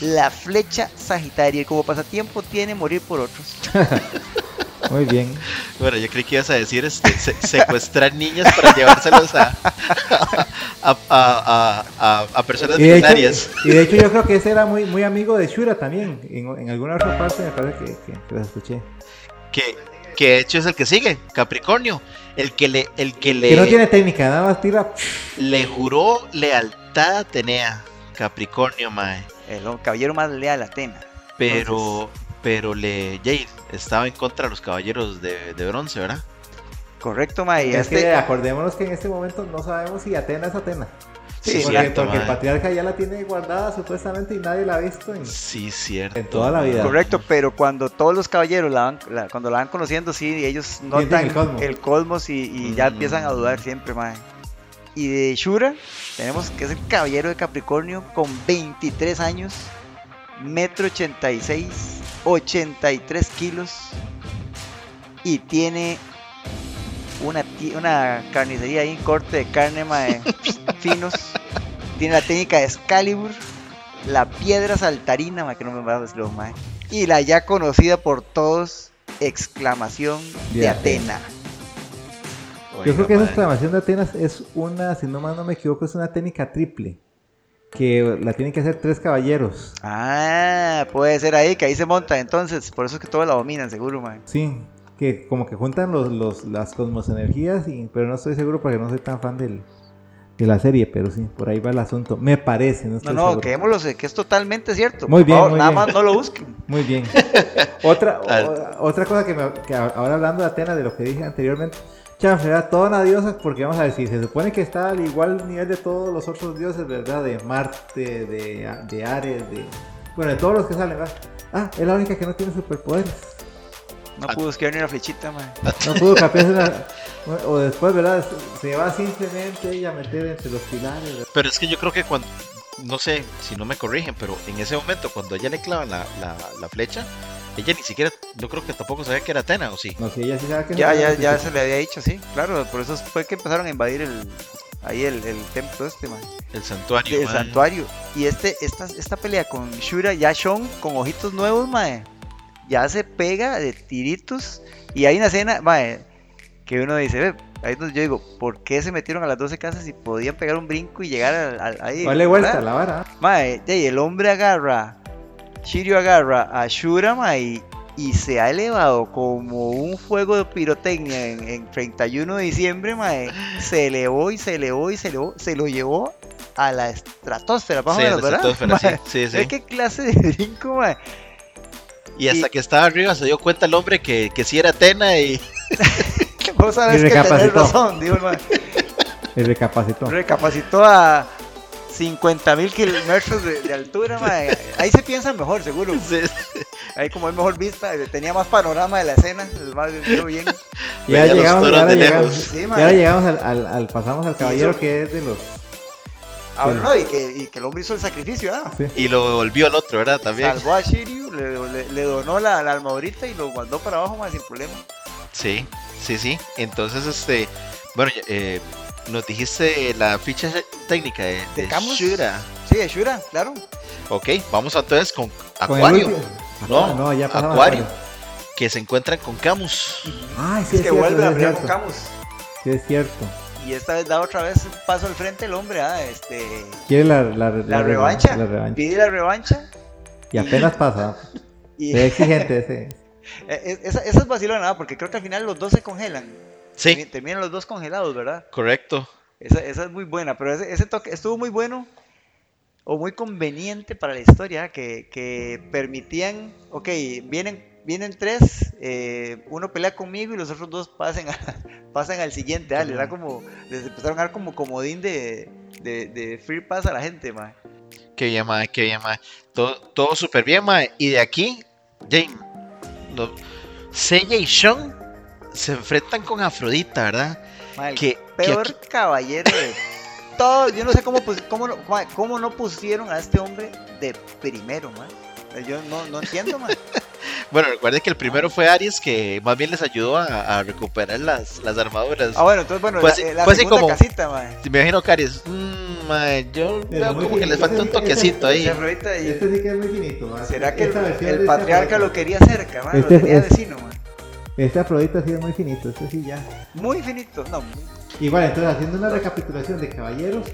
la flecha sagitaria. Y como pasatiempo tiene morir por otros. Muy bien. Bueno, yo creí que ibas a decir este, se- secuestrar niñas para llevárselos a, a, a, a, a- a personas Y de, millonarias. hecho, y de hecho yo creo que ese era muy, muy amigo de Shura también. En, en alguna otra parte me parece que, que, escuché. Que, que de hecho es el que sigue, Capricornio. El que le, el que le, Que no tiene técnica, nada más tira. le juró lealtad a Atenea. Capricornio, mae. El caballero más leal a Atena. Pero, pero le, Jade estaba en contra de los caballeros de, de bronce, ¿verdad? Correcto, Mae. Es este- que acordémonos que en este momento no sabemos si Atena es Atena. Sí, porque, cierto, porque el patriarca ya la tiene guardada supuestamente y nadie la ha visto en, Sí, cierto. en toda la vida. Correcto, pero cuando todos los caballeros la van, la- cuando la van conociendo, sí, ellos notan el cosmos. el cosmos y, y ya Mm. empiezan a dudar siempre, Mae. Y de Shura, tenemos que es el caballero de Capricornio con 23 años, metro 86, 83 kilos y tiene una, una carnicería ahí, corte de carne mae, finos. Tiene la técnica de Excalibur, la piedra saltarina, mae, que no me va a decir los mae. Y la ya conocida por todos, exclamación de, De Atena. Yo creo que esa exclamación de Atenas es una, si no mal no me equivoco, es una técnica triple. Que la tienen que hacer tres caballeros. Ah, puede ser ahí, que ahí se monta entonces. Por eso es que todos la dominan, seguro, man. Sí, que como que juntan los, los, las cosmosenergías, y, pero no estoy seguro porque no soy tan fan del, de la serie, pero sí, por ahí va el asunto. Me parece, no No, estoy no, seguro. quedémoslo, que es totalmente cierto. Muy Por bien, favor, muy nada bien. más no lo busquen. Muy bien. otra, o- otra cosa que, me- que ahora hablando de Atenas, de lo que dije anteriormente, chanfle, era toda una diosa, porque vamos a decir, se supone que está al igual nivel de todos los otros dioses, ¿verdad? De Marte, de, de Ares, de... Bueno, de todos los que salen, ¿verdad? Ah, es la única que no tiene superpoderes. No pudo escribir ni una flechita, man. No pudo capearse una... O después, ¿verdad? Se- va simplemente ella a meter entre los pilares. ¿verdad? Pero es que yo creo que cuando, no sé si no me corrigen, pero en ese momento cuando ella le clavan la, la, la flecha, ella ni siquiera, yo creo que tampoco sabía que era Atena, ¿o sí? No sé, ella sí sabe que... Ya, no- ya, ya se le había dicho, sí. Claro, por eso fue que empezaron a invadir el, ahí el, el templo este, man. El santuario. El santuario. Y este, esta, esta pelea con Shura, ya Sean con ojitos nuevos, mae. Ya se pega de tiritos. Y hay una escena, mae, que uno dice, ve, ahí donde yo digo, ¿por qué se metieron a las 12 casas y podían pegar un brinco y llegar al, al- ahí? Dale vuelta la vara. Mae, y el hombre agarra, Shiryu agarra a Shura, mae, y, y se ha elevado como un fuego de pirotecnia en, en 31 de diciembre, mae. Se elevó y se elevó y se elevó, se lo llevó a la estratosfera, más Sí, o menos, la ¿verdad? estratosfera, sí, sí, sí. ¿ves qué clase de brinco, mae? Y hasta que estaba arriba se dio cuenta el hombre que, que sí era Atena y Vos sabes Y que tenés razón, dijo el mae. Y recapacitó. Recapacitó a 50 mil kilómetros de, de altura, mae. Ahí se piensa mejor, seguro. Sí. Ahí como hay mejor vista, tenía más panorama de la escena, el más vio bien. Ya llegamos, ya de llegamos, lejos. Sí, ya llegamos al, al, al- pasamos al caballero que es de los Ah, bueno, no, y que, y que el hombre hizo el sacrificio, ¿ah? sí. Y lo volvió al otro, ¿verdad? También. Salvó a Shiryu, le, le- le donó la, la armadurita y lo mandó para abajo más sin problema. Sí, sí, sí. Entonces, este, bueno, eh, nos dijiste la ficha técnica de, ¿De? Shura. Sí, de Shura, claro. Ok, vamos entonces con Acuario. No, no, ya Acuario. Acuario. que se encuentran con Camus. Ay, sí, es es, que cierto, vuelve a es cierto. con Camus. Sí, es cierto. Y esta vez da otra vez un paso al frente el hombre, ¿ah? Este, Quiere la, la, la, la revancha. La revancha. Pide la revancha. Y apenas pasa. Y ve exigente ese. Eh, esa, esa es vacilona, ¿ah? porque creo que al final los dos se congelan. Sí, Termi- Terminan los dos congelados, ¿verdad? correcto. Esa, esa es muy buena, pero ese, ese toque estuvo muy bueno o muy conveniente para la historia, que, que permitían, ok, vienen, vienen tres, eh, uno pelea conmigo y los otros dos pasen, a- pasan al siguiente, ah, les da como, les empezaron a dar como comodín de, de, de free pass a la gente, man. Qué bien, mae, qué bien, mae. Todo, todo súper bien, mae. Y de aquí, Jane, no, Seiya y Sean se enfrentan con Afrodita, ¿verdad? Que, que peor aquí- caballero de todo, yo no sé cómo, pus- cómo, no, cómo no pusieron a este hombre de primero, man. Yo no, no entiendo, man. bueno, recuerden que el primero fue Aries, que más bien les ayudó a, a recuperar las, las armaduras. Ah, bueno, entonces, bueno, Pues la, sí, eh, la pues segunda como- casita, man. Me imagino que Aries, mmm, yo veo como que les falta un toquecito ahí. Ese Afrodita y- Este sí que es muy finito. man. ¿Será que el, este patriarca lo quería cerca, man? Este lo tenía es- vecino, man. Este Afrodita sí es muy finito. Este sí ya. Muy finito, no, muy- Igual, entonces haciendo una recapitulación de caballeros,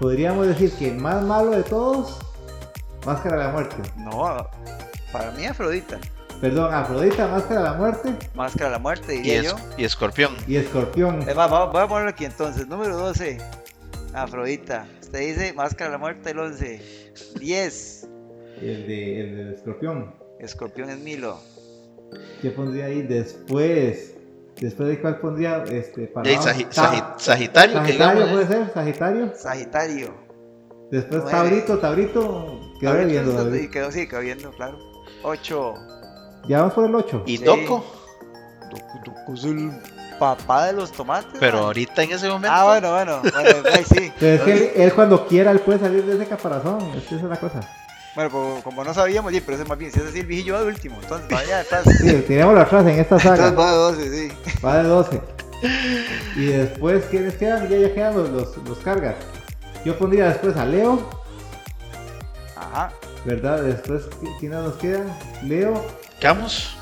podríamos decir que el más malo de todos, Máscara de la Muerte. no, para mí Afrodita, Perdón, Afrodita, Máscara de la Muerte máscara de la muerte, Y, diría yo. y Escorpión. y Escorpión. Es más, voy a ponerlo aquí entonces, número 12, Afrodita. Usted dice máscara de la muerte el 11. 10, El de, el de Escorpión. Escorpión es Milo. ¿Qué pondría ahí después? Después de cuál pondría este para Ey, abajo? Sagi- Sa- Sagi- Sagitario, que Sagitario digamos. puede ser, Sagitario. Sagitario. Después Nueve. Tabrito, Tabrito. Quedó viendo. y quedó, sí, quedó viendo, claro. 8. Ya vamos por el 8. Y Sí. Doco, es el papá de los tomates. pero man. ahorita en ese momento. Ah, bueno, bueno. bueno ahí sí. Pero es que él, él cuando quiera, él puede salir de ese caparazón. Esa es la cosa. Bueno, como, como no sabíamos, sí, pero ese más bien, si es así, el viejillo va de último. Entonces, vaya atrás. Sí, teníamos la frase en esta Entonces saga. va de 12, sí. Va de 12. Y después, ¿quiénes quedan? Ya, ya quedan los, los, los cargas. Yo pondría después a Leo, Ajá. ¿verdad? Después, ¿qui- ¿quiénes nos quedan? Leo. Camus,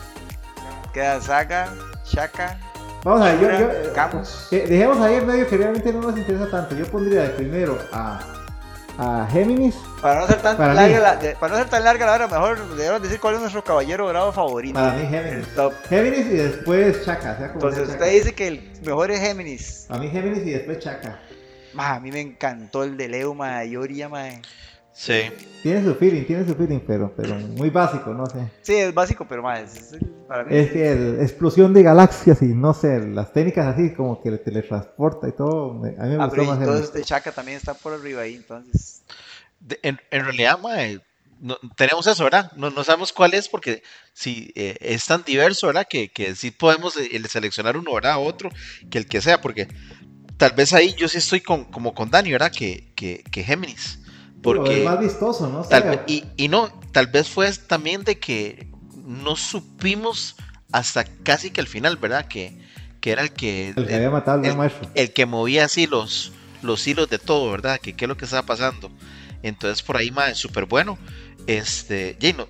Queda Saga, Shaka. Vamos a ver, yo, yo, Camus. eh, dejemos ahí el medio que realmente no nos interesa tanto. Yo pondría de primero a a Géminis. Para no ser tan Para larga la, de- para no ser tan larga la hora, mejor debemos decir cuál es nuestro caballero dorado favorito. Para mí Géminis. top. Géminis y después sea como Entonces usted dice que el mejor es Géminis. A mí Géminis y después Chaka. Ma, a mí me encantó el de Leo, ma, Yoria, ma. Sí. Tiene su feeling, tiene su feeling, pero, pero muy básico, no sé. Sí, es básico, pero ma, es, es el- para mí. Es que el explosión de galaxias y no sé, las técnicas así como que le teletransporta y todo. me- a mí me Ah, gustó pero más entonces Géminis. este Chaka también está por arriba ahí, entonces. De- en, en realidad, mae, no, tenemos eso, ¿verdad? No, no sabemos cuál es porque si eh, es tan diverso, ¿verdad? Que, que sí podemos eh, el seleccionar uno, ¿verdad? Otro, que el que sea, porque tal vez ahí yo sí estoy con, como con Dani, ¿verdad? Que, que, que Géminis. Pero Porque es más vistoso, ¿no? tal y, y no, tal vez fue también de que no supimos hasta casi que al final, ¿verdad? Que, que era el que... el que había matado el- maestro. el que movía así los, los hilos de todo, ¿verdad? Que qué es lo que estaba pasando. Entonces por ahí, más súper bueno. Este, ya, no,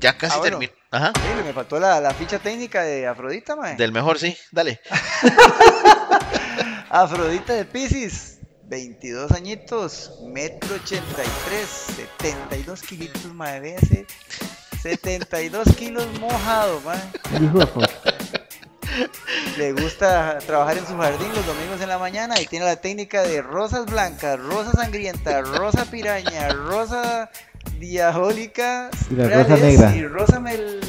ya casi Ah, bueno. terminó. Ajá. Sí, me faltó la, la ficha técnica de Afrodita, ma. Del mejor, sí, dale. Afrodita de Pisces, 22 añitos, metro 83, 72 kilitos, ma, véase. 72 kilos mojado, ma. Hijo de puta. Le gusta trabajar en su jardín los domingos en la mañana y tiene la técnica de rosas blancas, rosa sangrienta, rosa piraña, rosa diabólica Y la rosa negra. y rosa mel...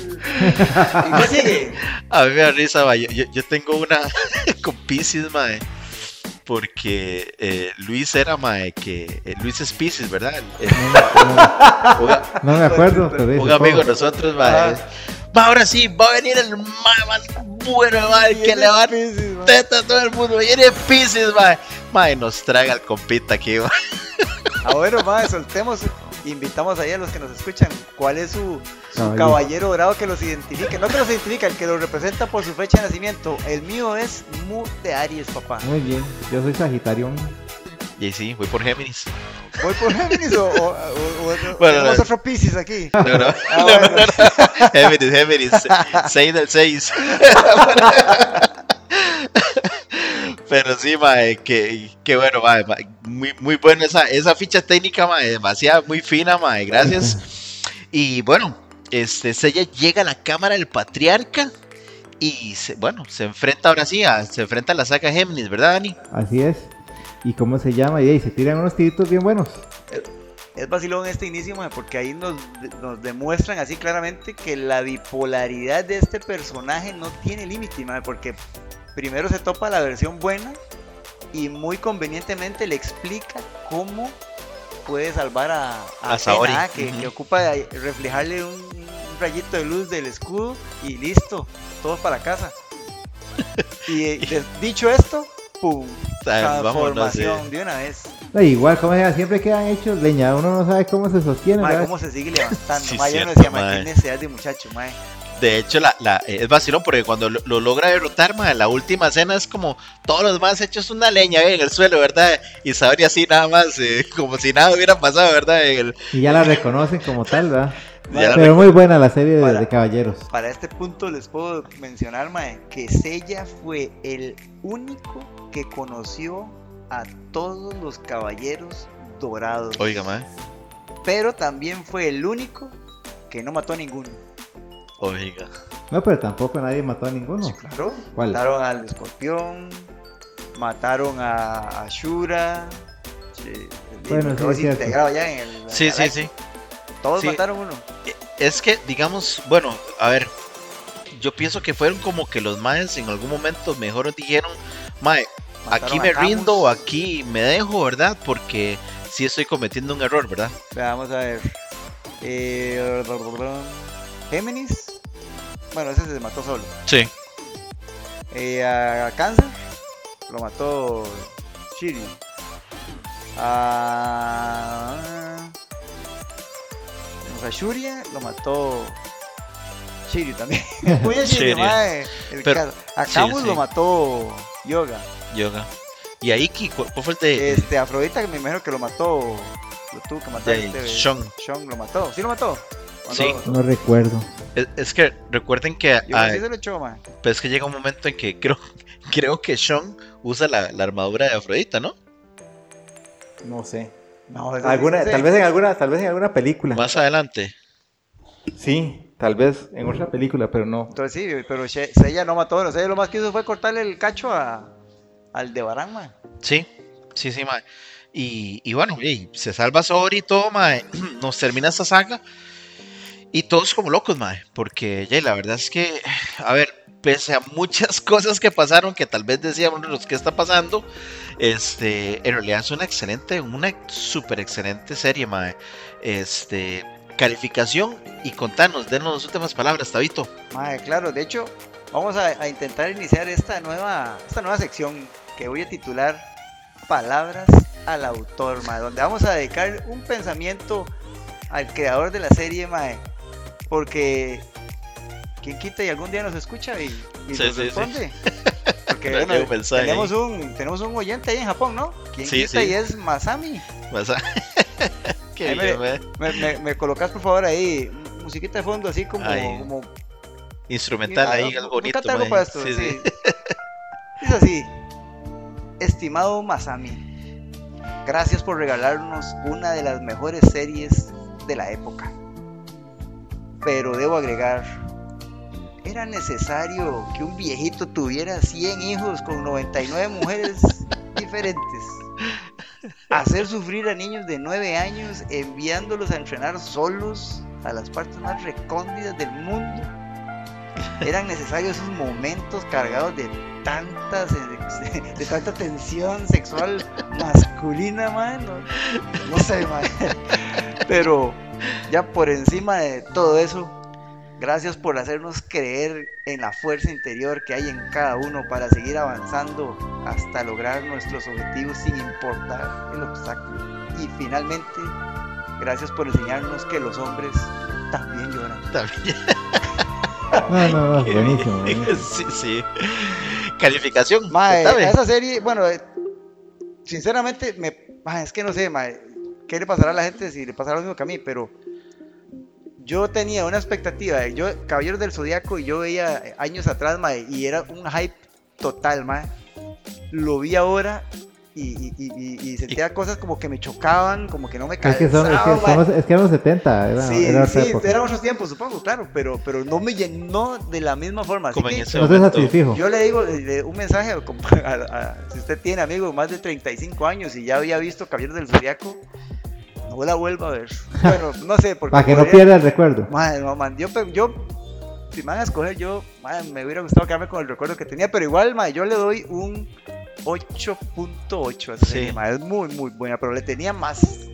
¿Y qué sigue? A mí me da risa, ma, Yo, yo, yo tengo una con Pisces, mae. Porque eh, Luis era, mae, que eh, Luis es Pisces, ¿verdad? El- el- un, No me acuerdo, pero un supongo. amigo de nosotros, mae. Ajá. Va, ahora sí, va a venir el mae más bueno, mae, que le va a teta a todo el mundo. Viene Pisces, mae. Mae, nos traga el compita aquí, mae. Ah, bueno, madre, soltemos. Invitamos ahí a los que nos escuchan. ¿Cuál es su, su Caballero. caballero dorado que los identifique? No que los identifica, el que los representa por su fecha de nacimiento. El mío es Mu de Aries, papá. Muy bien, yo soy Sagitario. Y sí, voy por Géminis. ¿Voy por Géminis o, o, o- o- Bueno, tenemos no. otro Pisces aquí? No, no, Ah, no, bueno. no, no. Géminis, Géminis. 6 del 6. Pero sí, mae, que, que bueno, mae, mae, muy, muy bueno esa, esa ficha técnica, mae, demasiado, muy fina, mae, gracias. Y bueno, este, Sella llega a la cámara del patriarca y, se, bueno, se enfrenta ahora sí, a, se enfrenta a la saga Géminis, ¿verdad, Dani? Así es. ¿Y cómo se llama? Y ahí se tiran unos tiritos bien buenos. Es vacilón este inicio, mae, porque ahí nos, nos demuestran así claramente que la bipolaridad de este personaje no tiene límite, mae, porque primero se topa la versión buena y muy convenientemente le explica cómo puede salvar a, A Saori. ah, que, que ocupa de reflejarle un, un rayito de luz del escudo y listo, todos para casa. y eh, de- dicho esto, ¡pum! Transformación de una vez. Igual, como sea, siempre quedan hechos leña. Uno no sabe cómo se sostiene. Cómo se sigue levantando. Sí, mae, yo no decía, mae, necesidad de muchacho, mae. De hecho, la, la, eh, es vacilón porque cuando lo, lo logra derrotar, mae, la última escena es como todos los demás hechos una leña eh, en el suelo, ¿verdad? Y Saori así nada más, eh, como si nada hubiera pasado, ¿verdad? En el- Y ya la reconocen como tal, ¿verdad? Pero muy buena la serie de, Para- de caballeros. Para este punto les puedo mencionar, mae, que Sella fue el único que conoció a todos los caballeros dorados. Oiga, mae. Pero también fue el único que no mató a ninguno. Oiga. No, pero tampoco nadie mató a ninguno. Claro. ¿Cuál? Mataron al escorpión, mataron a, a Shura. sí, el Bueno, sí, cierto. integrado ya en el. Sí, sí, sí. Todos Sí. mataron uno. Es que, digamos, bueno, a ver, yo pienso que fueron como que los maes en algún momento mejor dijeron, mae, Mataron aquí me rindo aquí me dejo, ¿verdad? Porque sí estoy cometiendo un error, ¿verdad? Vamos a ver. Eh, Géminis. Bueno, ese se mató solo. Sí. Eh, a Cáncer lo mató Shiri. A, a Shuria lo mató Shiri también. Muy a Shiryu. mae, el Pero- caso. A sí, Camus sí. lo mató Yoga. Yoga. Y ahí, ¿cu- ¿cuál fue el de...? Este, Afrodita que me imagino que lo mató. Lo tuvo que matar. Este, Shang. Shang lo mató. ¿Sí lo mató? ¿O Sí. no? No recuerdo. Es, es que recuerden que Yo ah, sí se lo echó, man. pues es que llega un momento en que creo, creo que Sean usa la, la armadura de Afrodita, ¿no? No sé. No, tal vez en alguna, tal vez en alguna película. Más adelante. Sí, tal vez en otra película, pero no. Entonces sí, pero Seiya no mató, no sé, lo más que hizo fue cortarle el cacho a, al de Barán, man. Sí, sí, sí, mae. Y, y bueno, se salva Sori y todo, mae. Nos termina esta saga. Y todos como locos, mae. Porque, la verdad es que, a ver, pese a muchas cosas que pasaron, que tal vez decíamos los que está pasando, este, en realidad es una excelente, una súper excelente serie, mae. Este, calificación y contanos, denos las últimas palabras, Tabito. Mae, claro, de hecho, vamos a, a intentar iniciar esta nueva, esta nueva sección que voy a titular Palabras al autor, mae, donde vamos a dedicar un pensamiento al creador de la serie, mae, porque quien quita y algún día nos escucha y, y Sí, nos sí, sí. responde. Porque bueno, un tenemos un, tenemos un oyente ahí en Japón, ¿no? Quien quita y es Masami. Vas a- Qué bien, me- mae. Me, me, me colocas por favor ahí musiquita de fondo así como, Instrumental ahí, Ah, algo bonito. algo para esto, Sí, sí. sí. Es así. Estimado Masami, gracias por regalarnos una de las mejores series de la época. Pero debo agregar, ¿era necesario que un viejito tuviera 100 hijos con 99 mujeres diferentes? Hacer sufrir a niños de 9 años enviándolos a entrenar solos a las partes más recónditas del mundo. Eran necesarios esos momentos cargados de tantas de tanta tensión sexual masculina, man. No, no sé, man. Pero ya por encima de todo eso, gracias por hacernos creer en la fuerza interior que hay en cada uno para seguir avanzando hasta lograr nuestros objetivos sin importar el obstáculo. Y finalmente, gracias por enseñarnos que los hombres también lloran. También. No, no, no, buenísimo. buenísimo. sí, sí. Calificación. Mae, esa serie, bueno, sinceramente, me, mae, es que no sé, mae, qué le pasará a la gente si le pasará lo mismo que a mí, pero yo tenía una expectativa, de- yo, Caballeros del Zodíaco, y yo veía eh, años atrás, mae, y era un hype total, mae. Lo vi ahora y, y- y- y- y sentía cosas como que me chocaban, como que no me Es calzaban, que, son, es, que somos- es que eran los 70, era, Sí, era sí, época. eran otros tiempos, supongo, claro, pero, pero no me llenó de la misma forma. Así Como en que, ese No yo le digo eh, un mensaje a, a- a- si usted tiene amigos más de 35 años y ya había visto Caballeros del Zodiaco, no la vuelva a ver. Bueno, no sé, porque Para que no pierda el recuerdo. Madre, no, man, yo, yo, si me van a escoger, yo, madre, me hubiera gustado quedarme con el recuerdo que tenía, pero igual, madre, yo le doy un 8.8 a esa Sí. serie, madre, es muy, muy buena, pero le tenía más.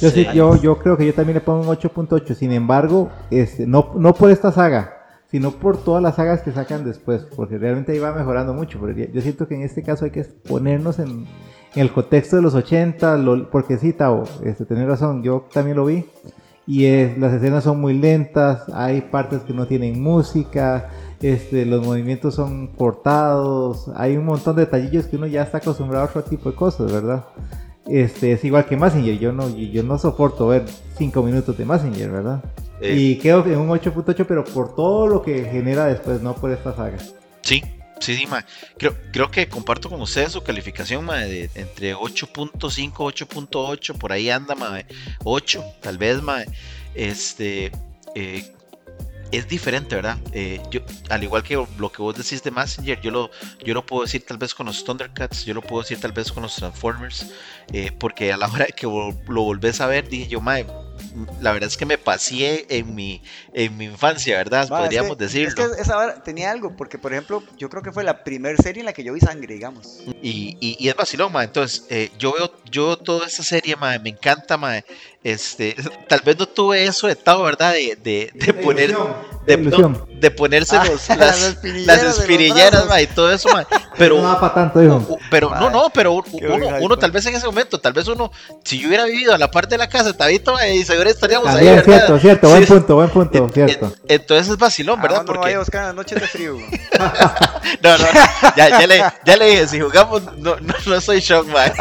Yo, sí, yo, yo creo que yo también le pongo un 8.8. Sin embargo, este, no, no por esta saga, sino por todas las sagas que sacan después, porque realmente ahí va mejorando mucho. Porque yo siento que en este caso hay que ponernos en, en el contexto de los 80, lo- porque sí, Tao, este, tenés razón, yo también lo vi. Y es- las escenas son muy lentas, hay partes que no tienen música, este, los movimientos son cortados, hay un montón de detallillos que uno ya está acostumbrado a otro tipo de cosas, ¿verdad? Este, es igual que Messenger, yo no, yo no soporto ver 5 minutos de Messenger, ¿verdad? Eh, Y quedo en un 8.8, pero por todo lo que genera después, no por esta saga. Sí, sí, sí, ma. Creo, creo que comparto con ustedes su calificación, ma, de entre 8.5, 8.8, por ahí anda, ma. 8, tal vez, ma. Este, eh, es diferente, ¿verdad? Eh, yo, al igual que lo que vos decís de Messenger, yo lo, yo lo puedo decir tal vez con los Thundercats, yo lo puedo decir tal vez con los Transformers, eh, porque a la hora que lo volvés a ver, dije yo, mae, la verdad es que me pasé en mi, en mi infancia, ¿verdad? Es Podríamos que- decirlo. Es que esa vara tenía algo, porque por ejemplo, yo creo que fue la primera serie en la que yo vi sangre, digamos. Y, y, y es vacilón, ma. Entonces, eh, yo veo yo toda esta serie, ma, me encanta, ma. Este, tal vez no tuve eso de Tao, ¿verdad? De, de, de poner, de, ilusión. no, de ponerse Ah, los- las las, espinilleras las brazos. ma, y todo eso, ma. Pero, no para tanto, hijo. pero no, no, pero uno, uno hype, tal vez en ese momento, tal vez uno, si yo hubiera vivido a la parte de la casa, Tabito, ma, y seguro estaríamos ahí, También, ¿verdad? cierto, cierto, buen Sí. punto, buen punto, En- cierto. en- entonces es vacilón, ¿verdad? Ah, no me Porque vaya a buscar las noches de frío. no, no, ya, ya, le, ya le dije, si jugamos, no, no, no soy shock, mae.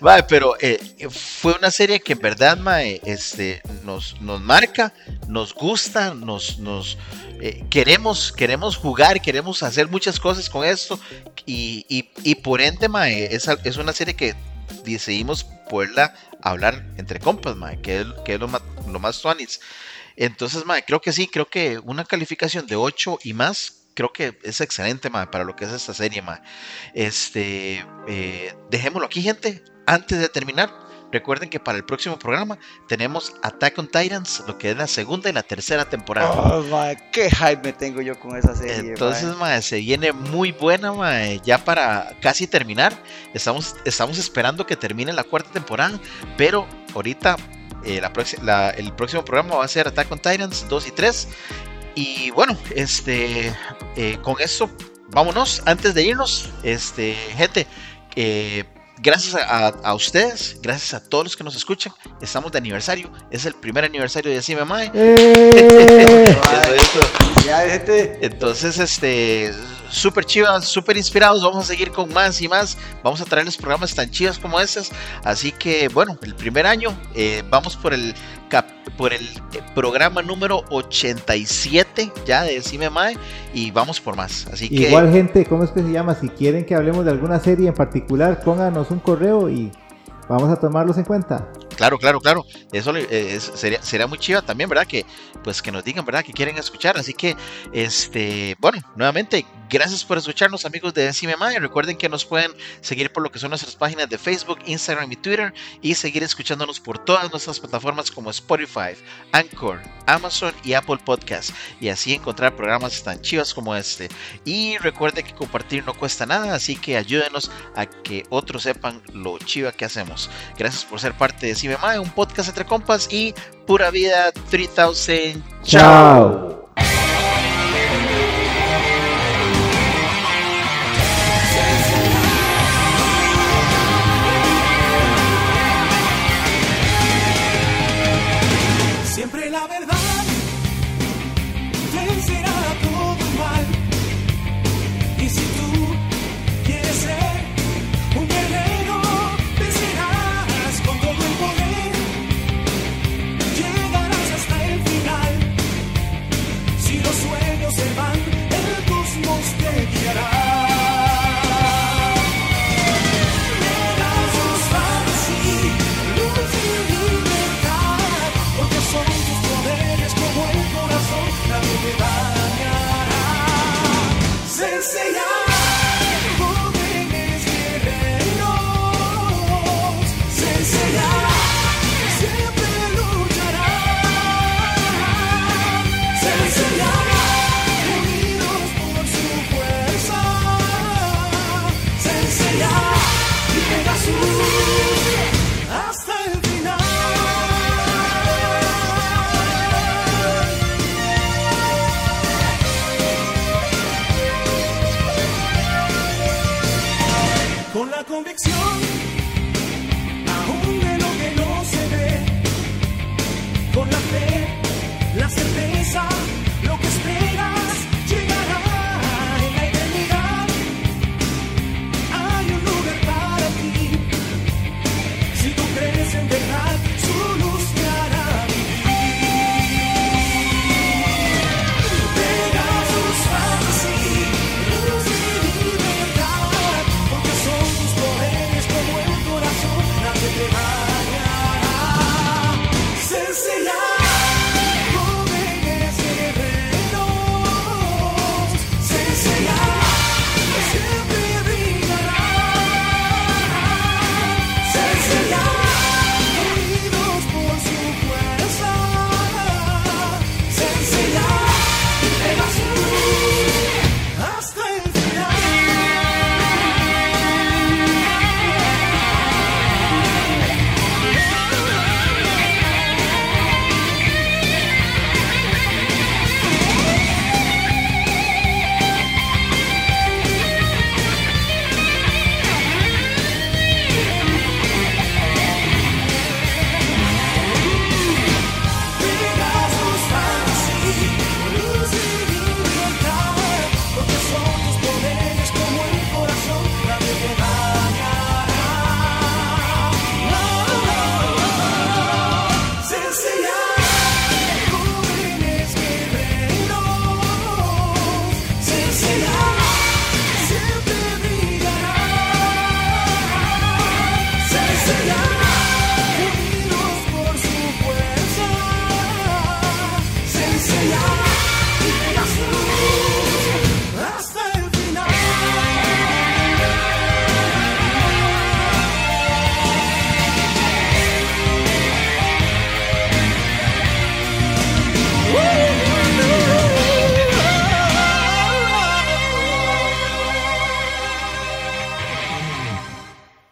Mae, pero eh, fue una serie que en verdad, mae, este, nos, nos marca, nos gusta, nos, nos eh, queremos, queremos jugar, queremos hacer muchas cosas con esto y, y, y por ende, mae, es, al- es una serie que decidimos poderla hablar entre compas, mae, que es, que es lo más, lo más tuanis. Entonces, mae, creo que sí, creo que una calificación de 8 y más, creo que es excelente, mae, para lo que es esta serie, mae. Este, eh, dejémoslo aquí, gente. Antes de terminar, recuerden que para el próximo programa tenemos Attack on Titans, lo que es la segunda y la tercera temporada. Oh, qué hype me tengo yo con esa serie. Entonces, se viene muy buena. Ya para casi terminar, estamos, estamos esperando que termine la cuarta temporada, pero ahorita eh, la proxi- la- el próximo programa va a ser Attack on Titans 2 y 3. Y bueno, este, eh, con eso, vámonos. Antes de irnos, este, gente, eh, gracias a, a- a ustedes, gracias a todos los que nos escuchan. Estamos de aniversario, es el primer aniversario de Decime Mae. ¡Eh! Eso, eso. Ya, gente. Entonces, este, súper chivas, súper inspirados. Vamos a seguir con más y más. Vamos a traerles programas tan chivas como estos. Así que, bueno, el primer año, eh, vamos por el, cap- por el eh, programa número 87 ya de Decime Mae y vamos por más. Así que, Igual, gente, ¿cómo es que se llama? Si quieren que hablemos de alguna serie en particular, pónganos un correo y vamos a tomarlos en cuenta. Claro, claro, claro. Eso eh, sería, sería muy chiva también, ¿verdad? Que, pues, que nos digan, ¿verdad? Que quieren escuchar. Así que, este, bueno, nuevamente, gracias por escucharnos, amigos de Decime. Recuerden que nos pueden seguir por lo que son nuestras páginas de Facebook, Instagram y Twitter y seguir escuchándonos por todas nuestras plataformas como Spotify, Anchor, Amazon y Apple Podcast. Y así encontrar programas tan chivas como este. Y recuerden que compartir no cuesta nada, así que ayúdenos a que otros sepan lo chiva que hacemos. Gracias por ser parte de Decime un podcast entre compas y pura vida 3000. ¡Chao! Siempre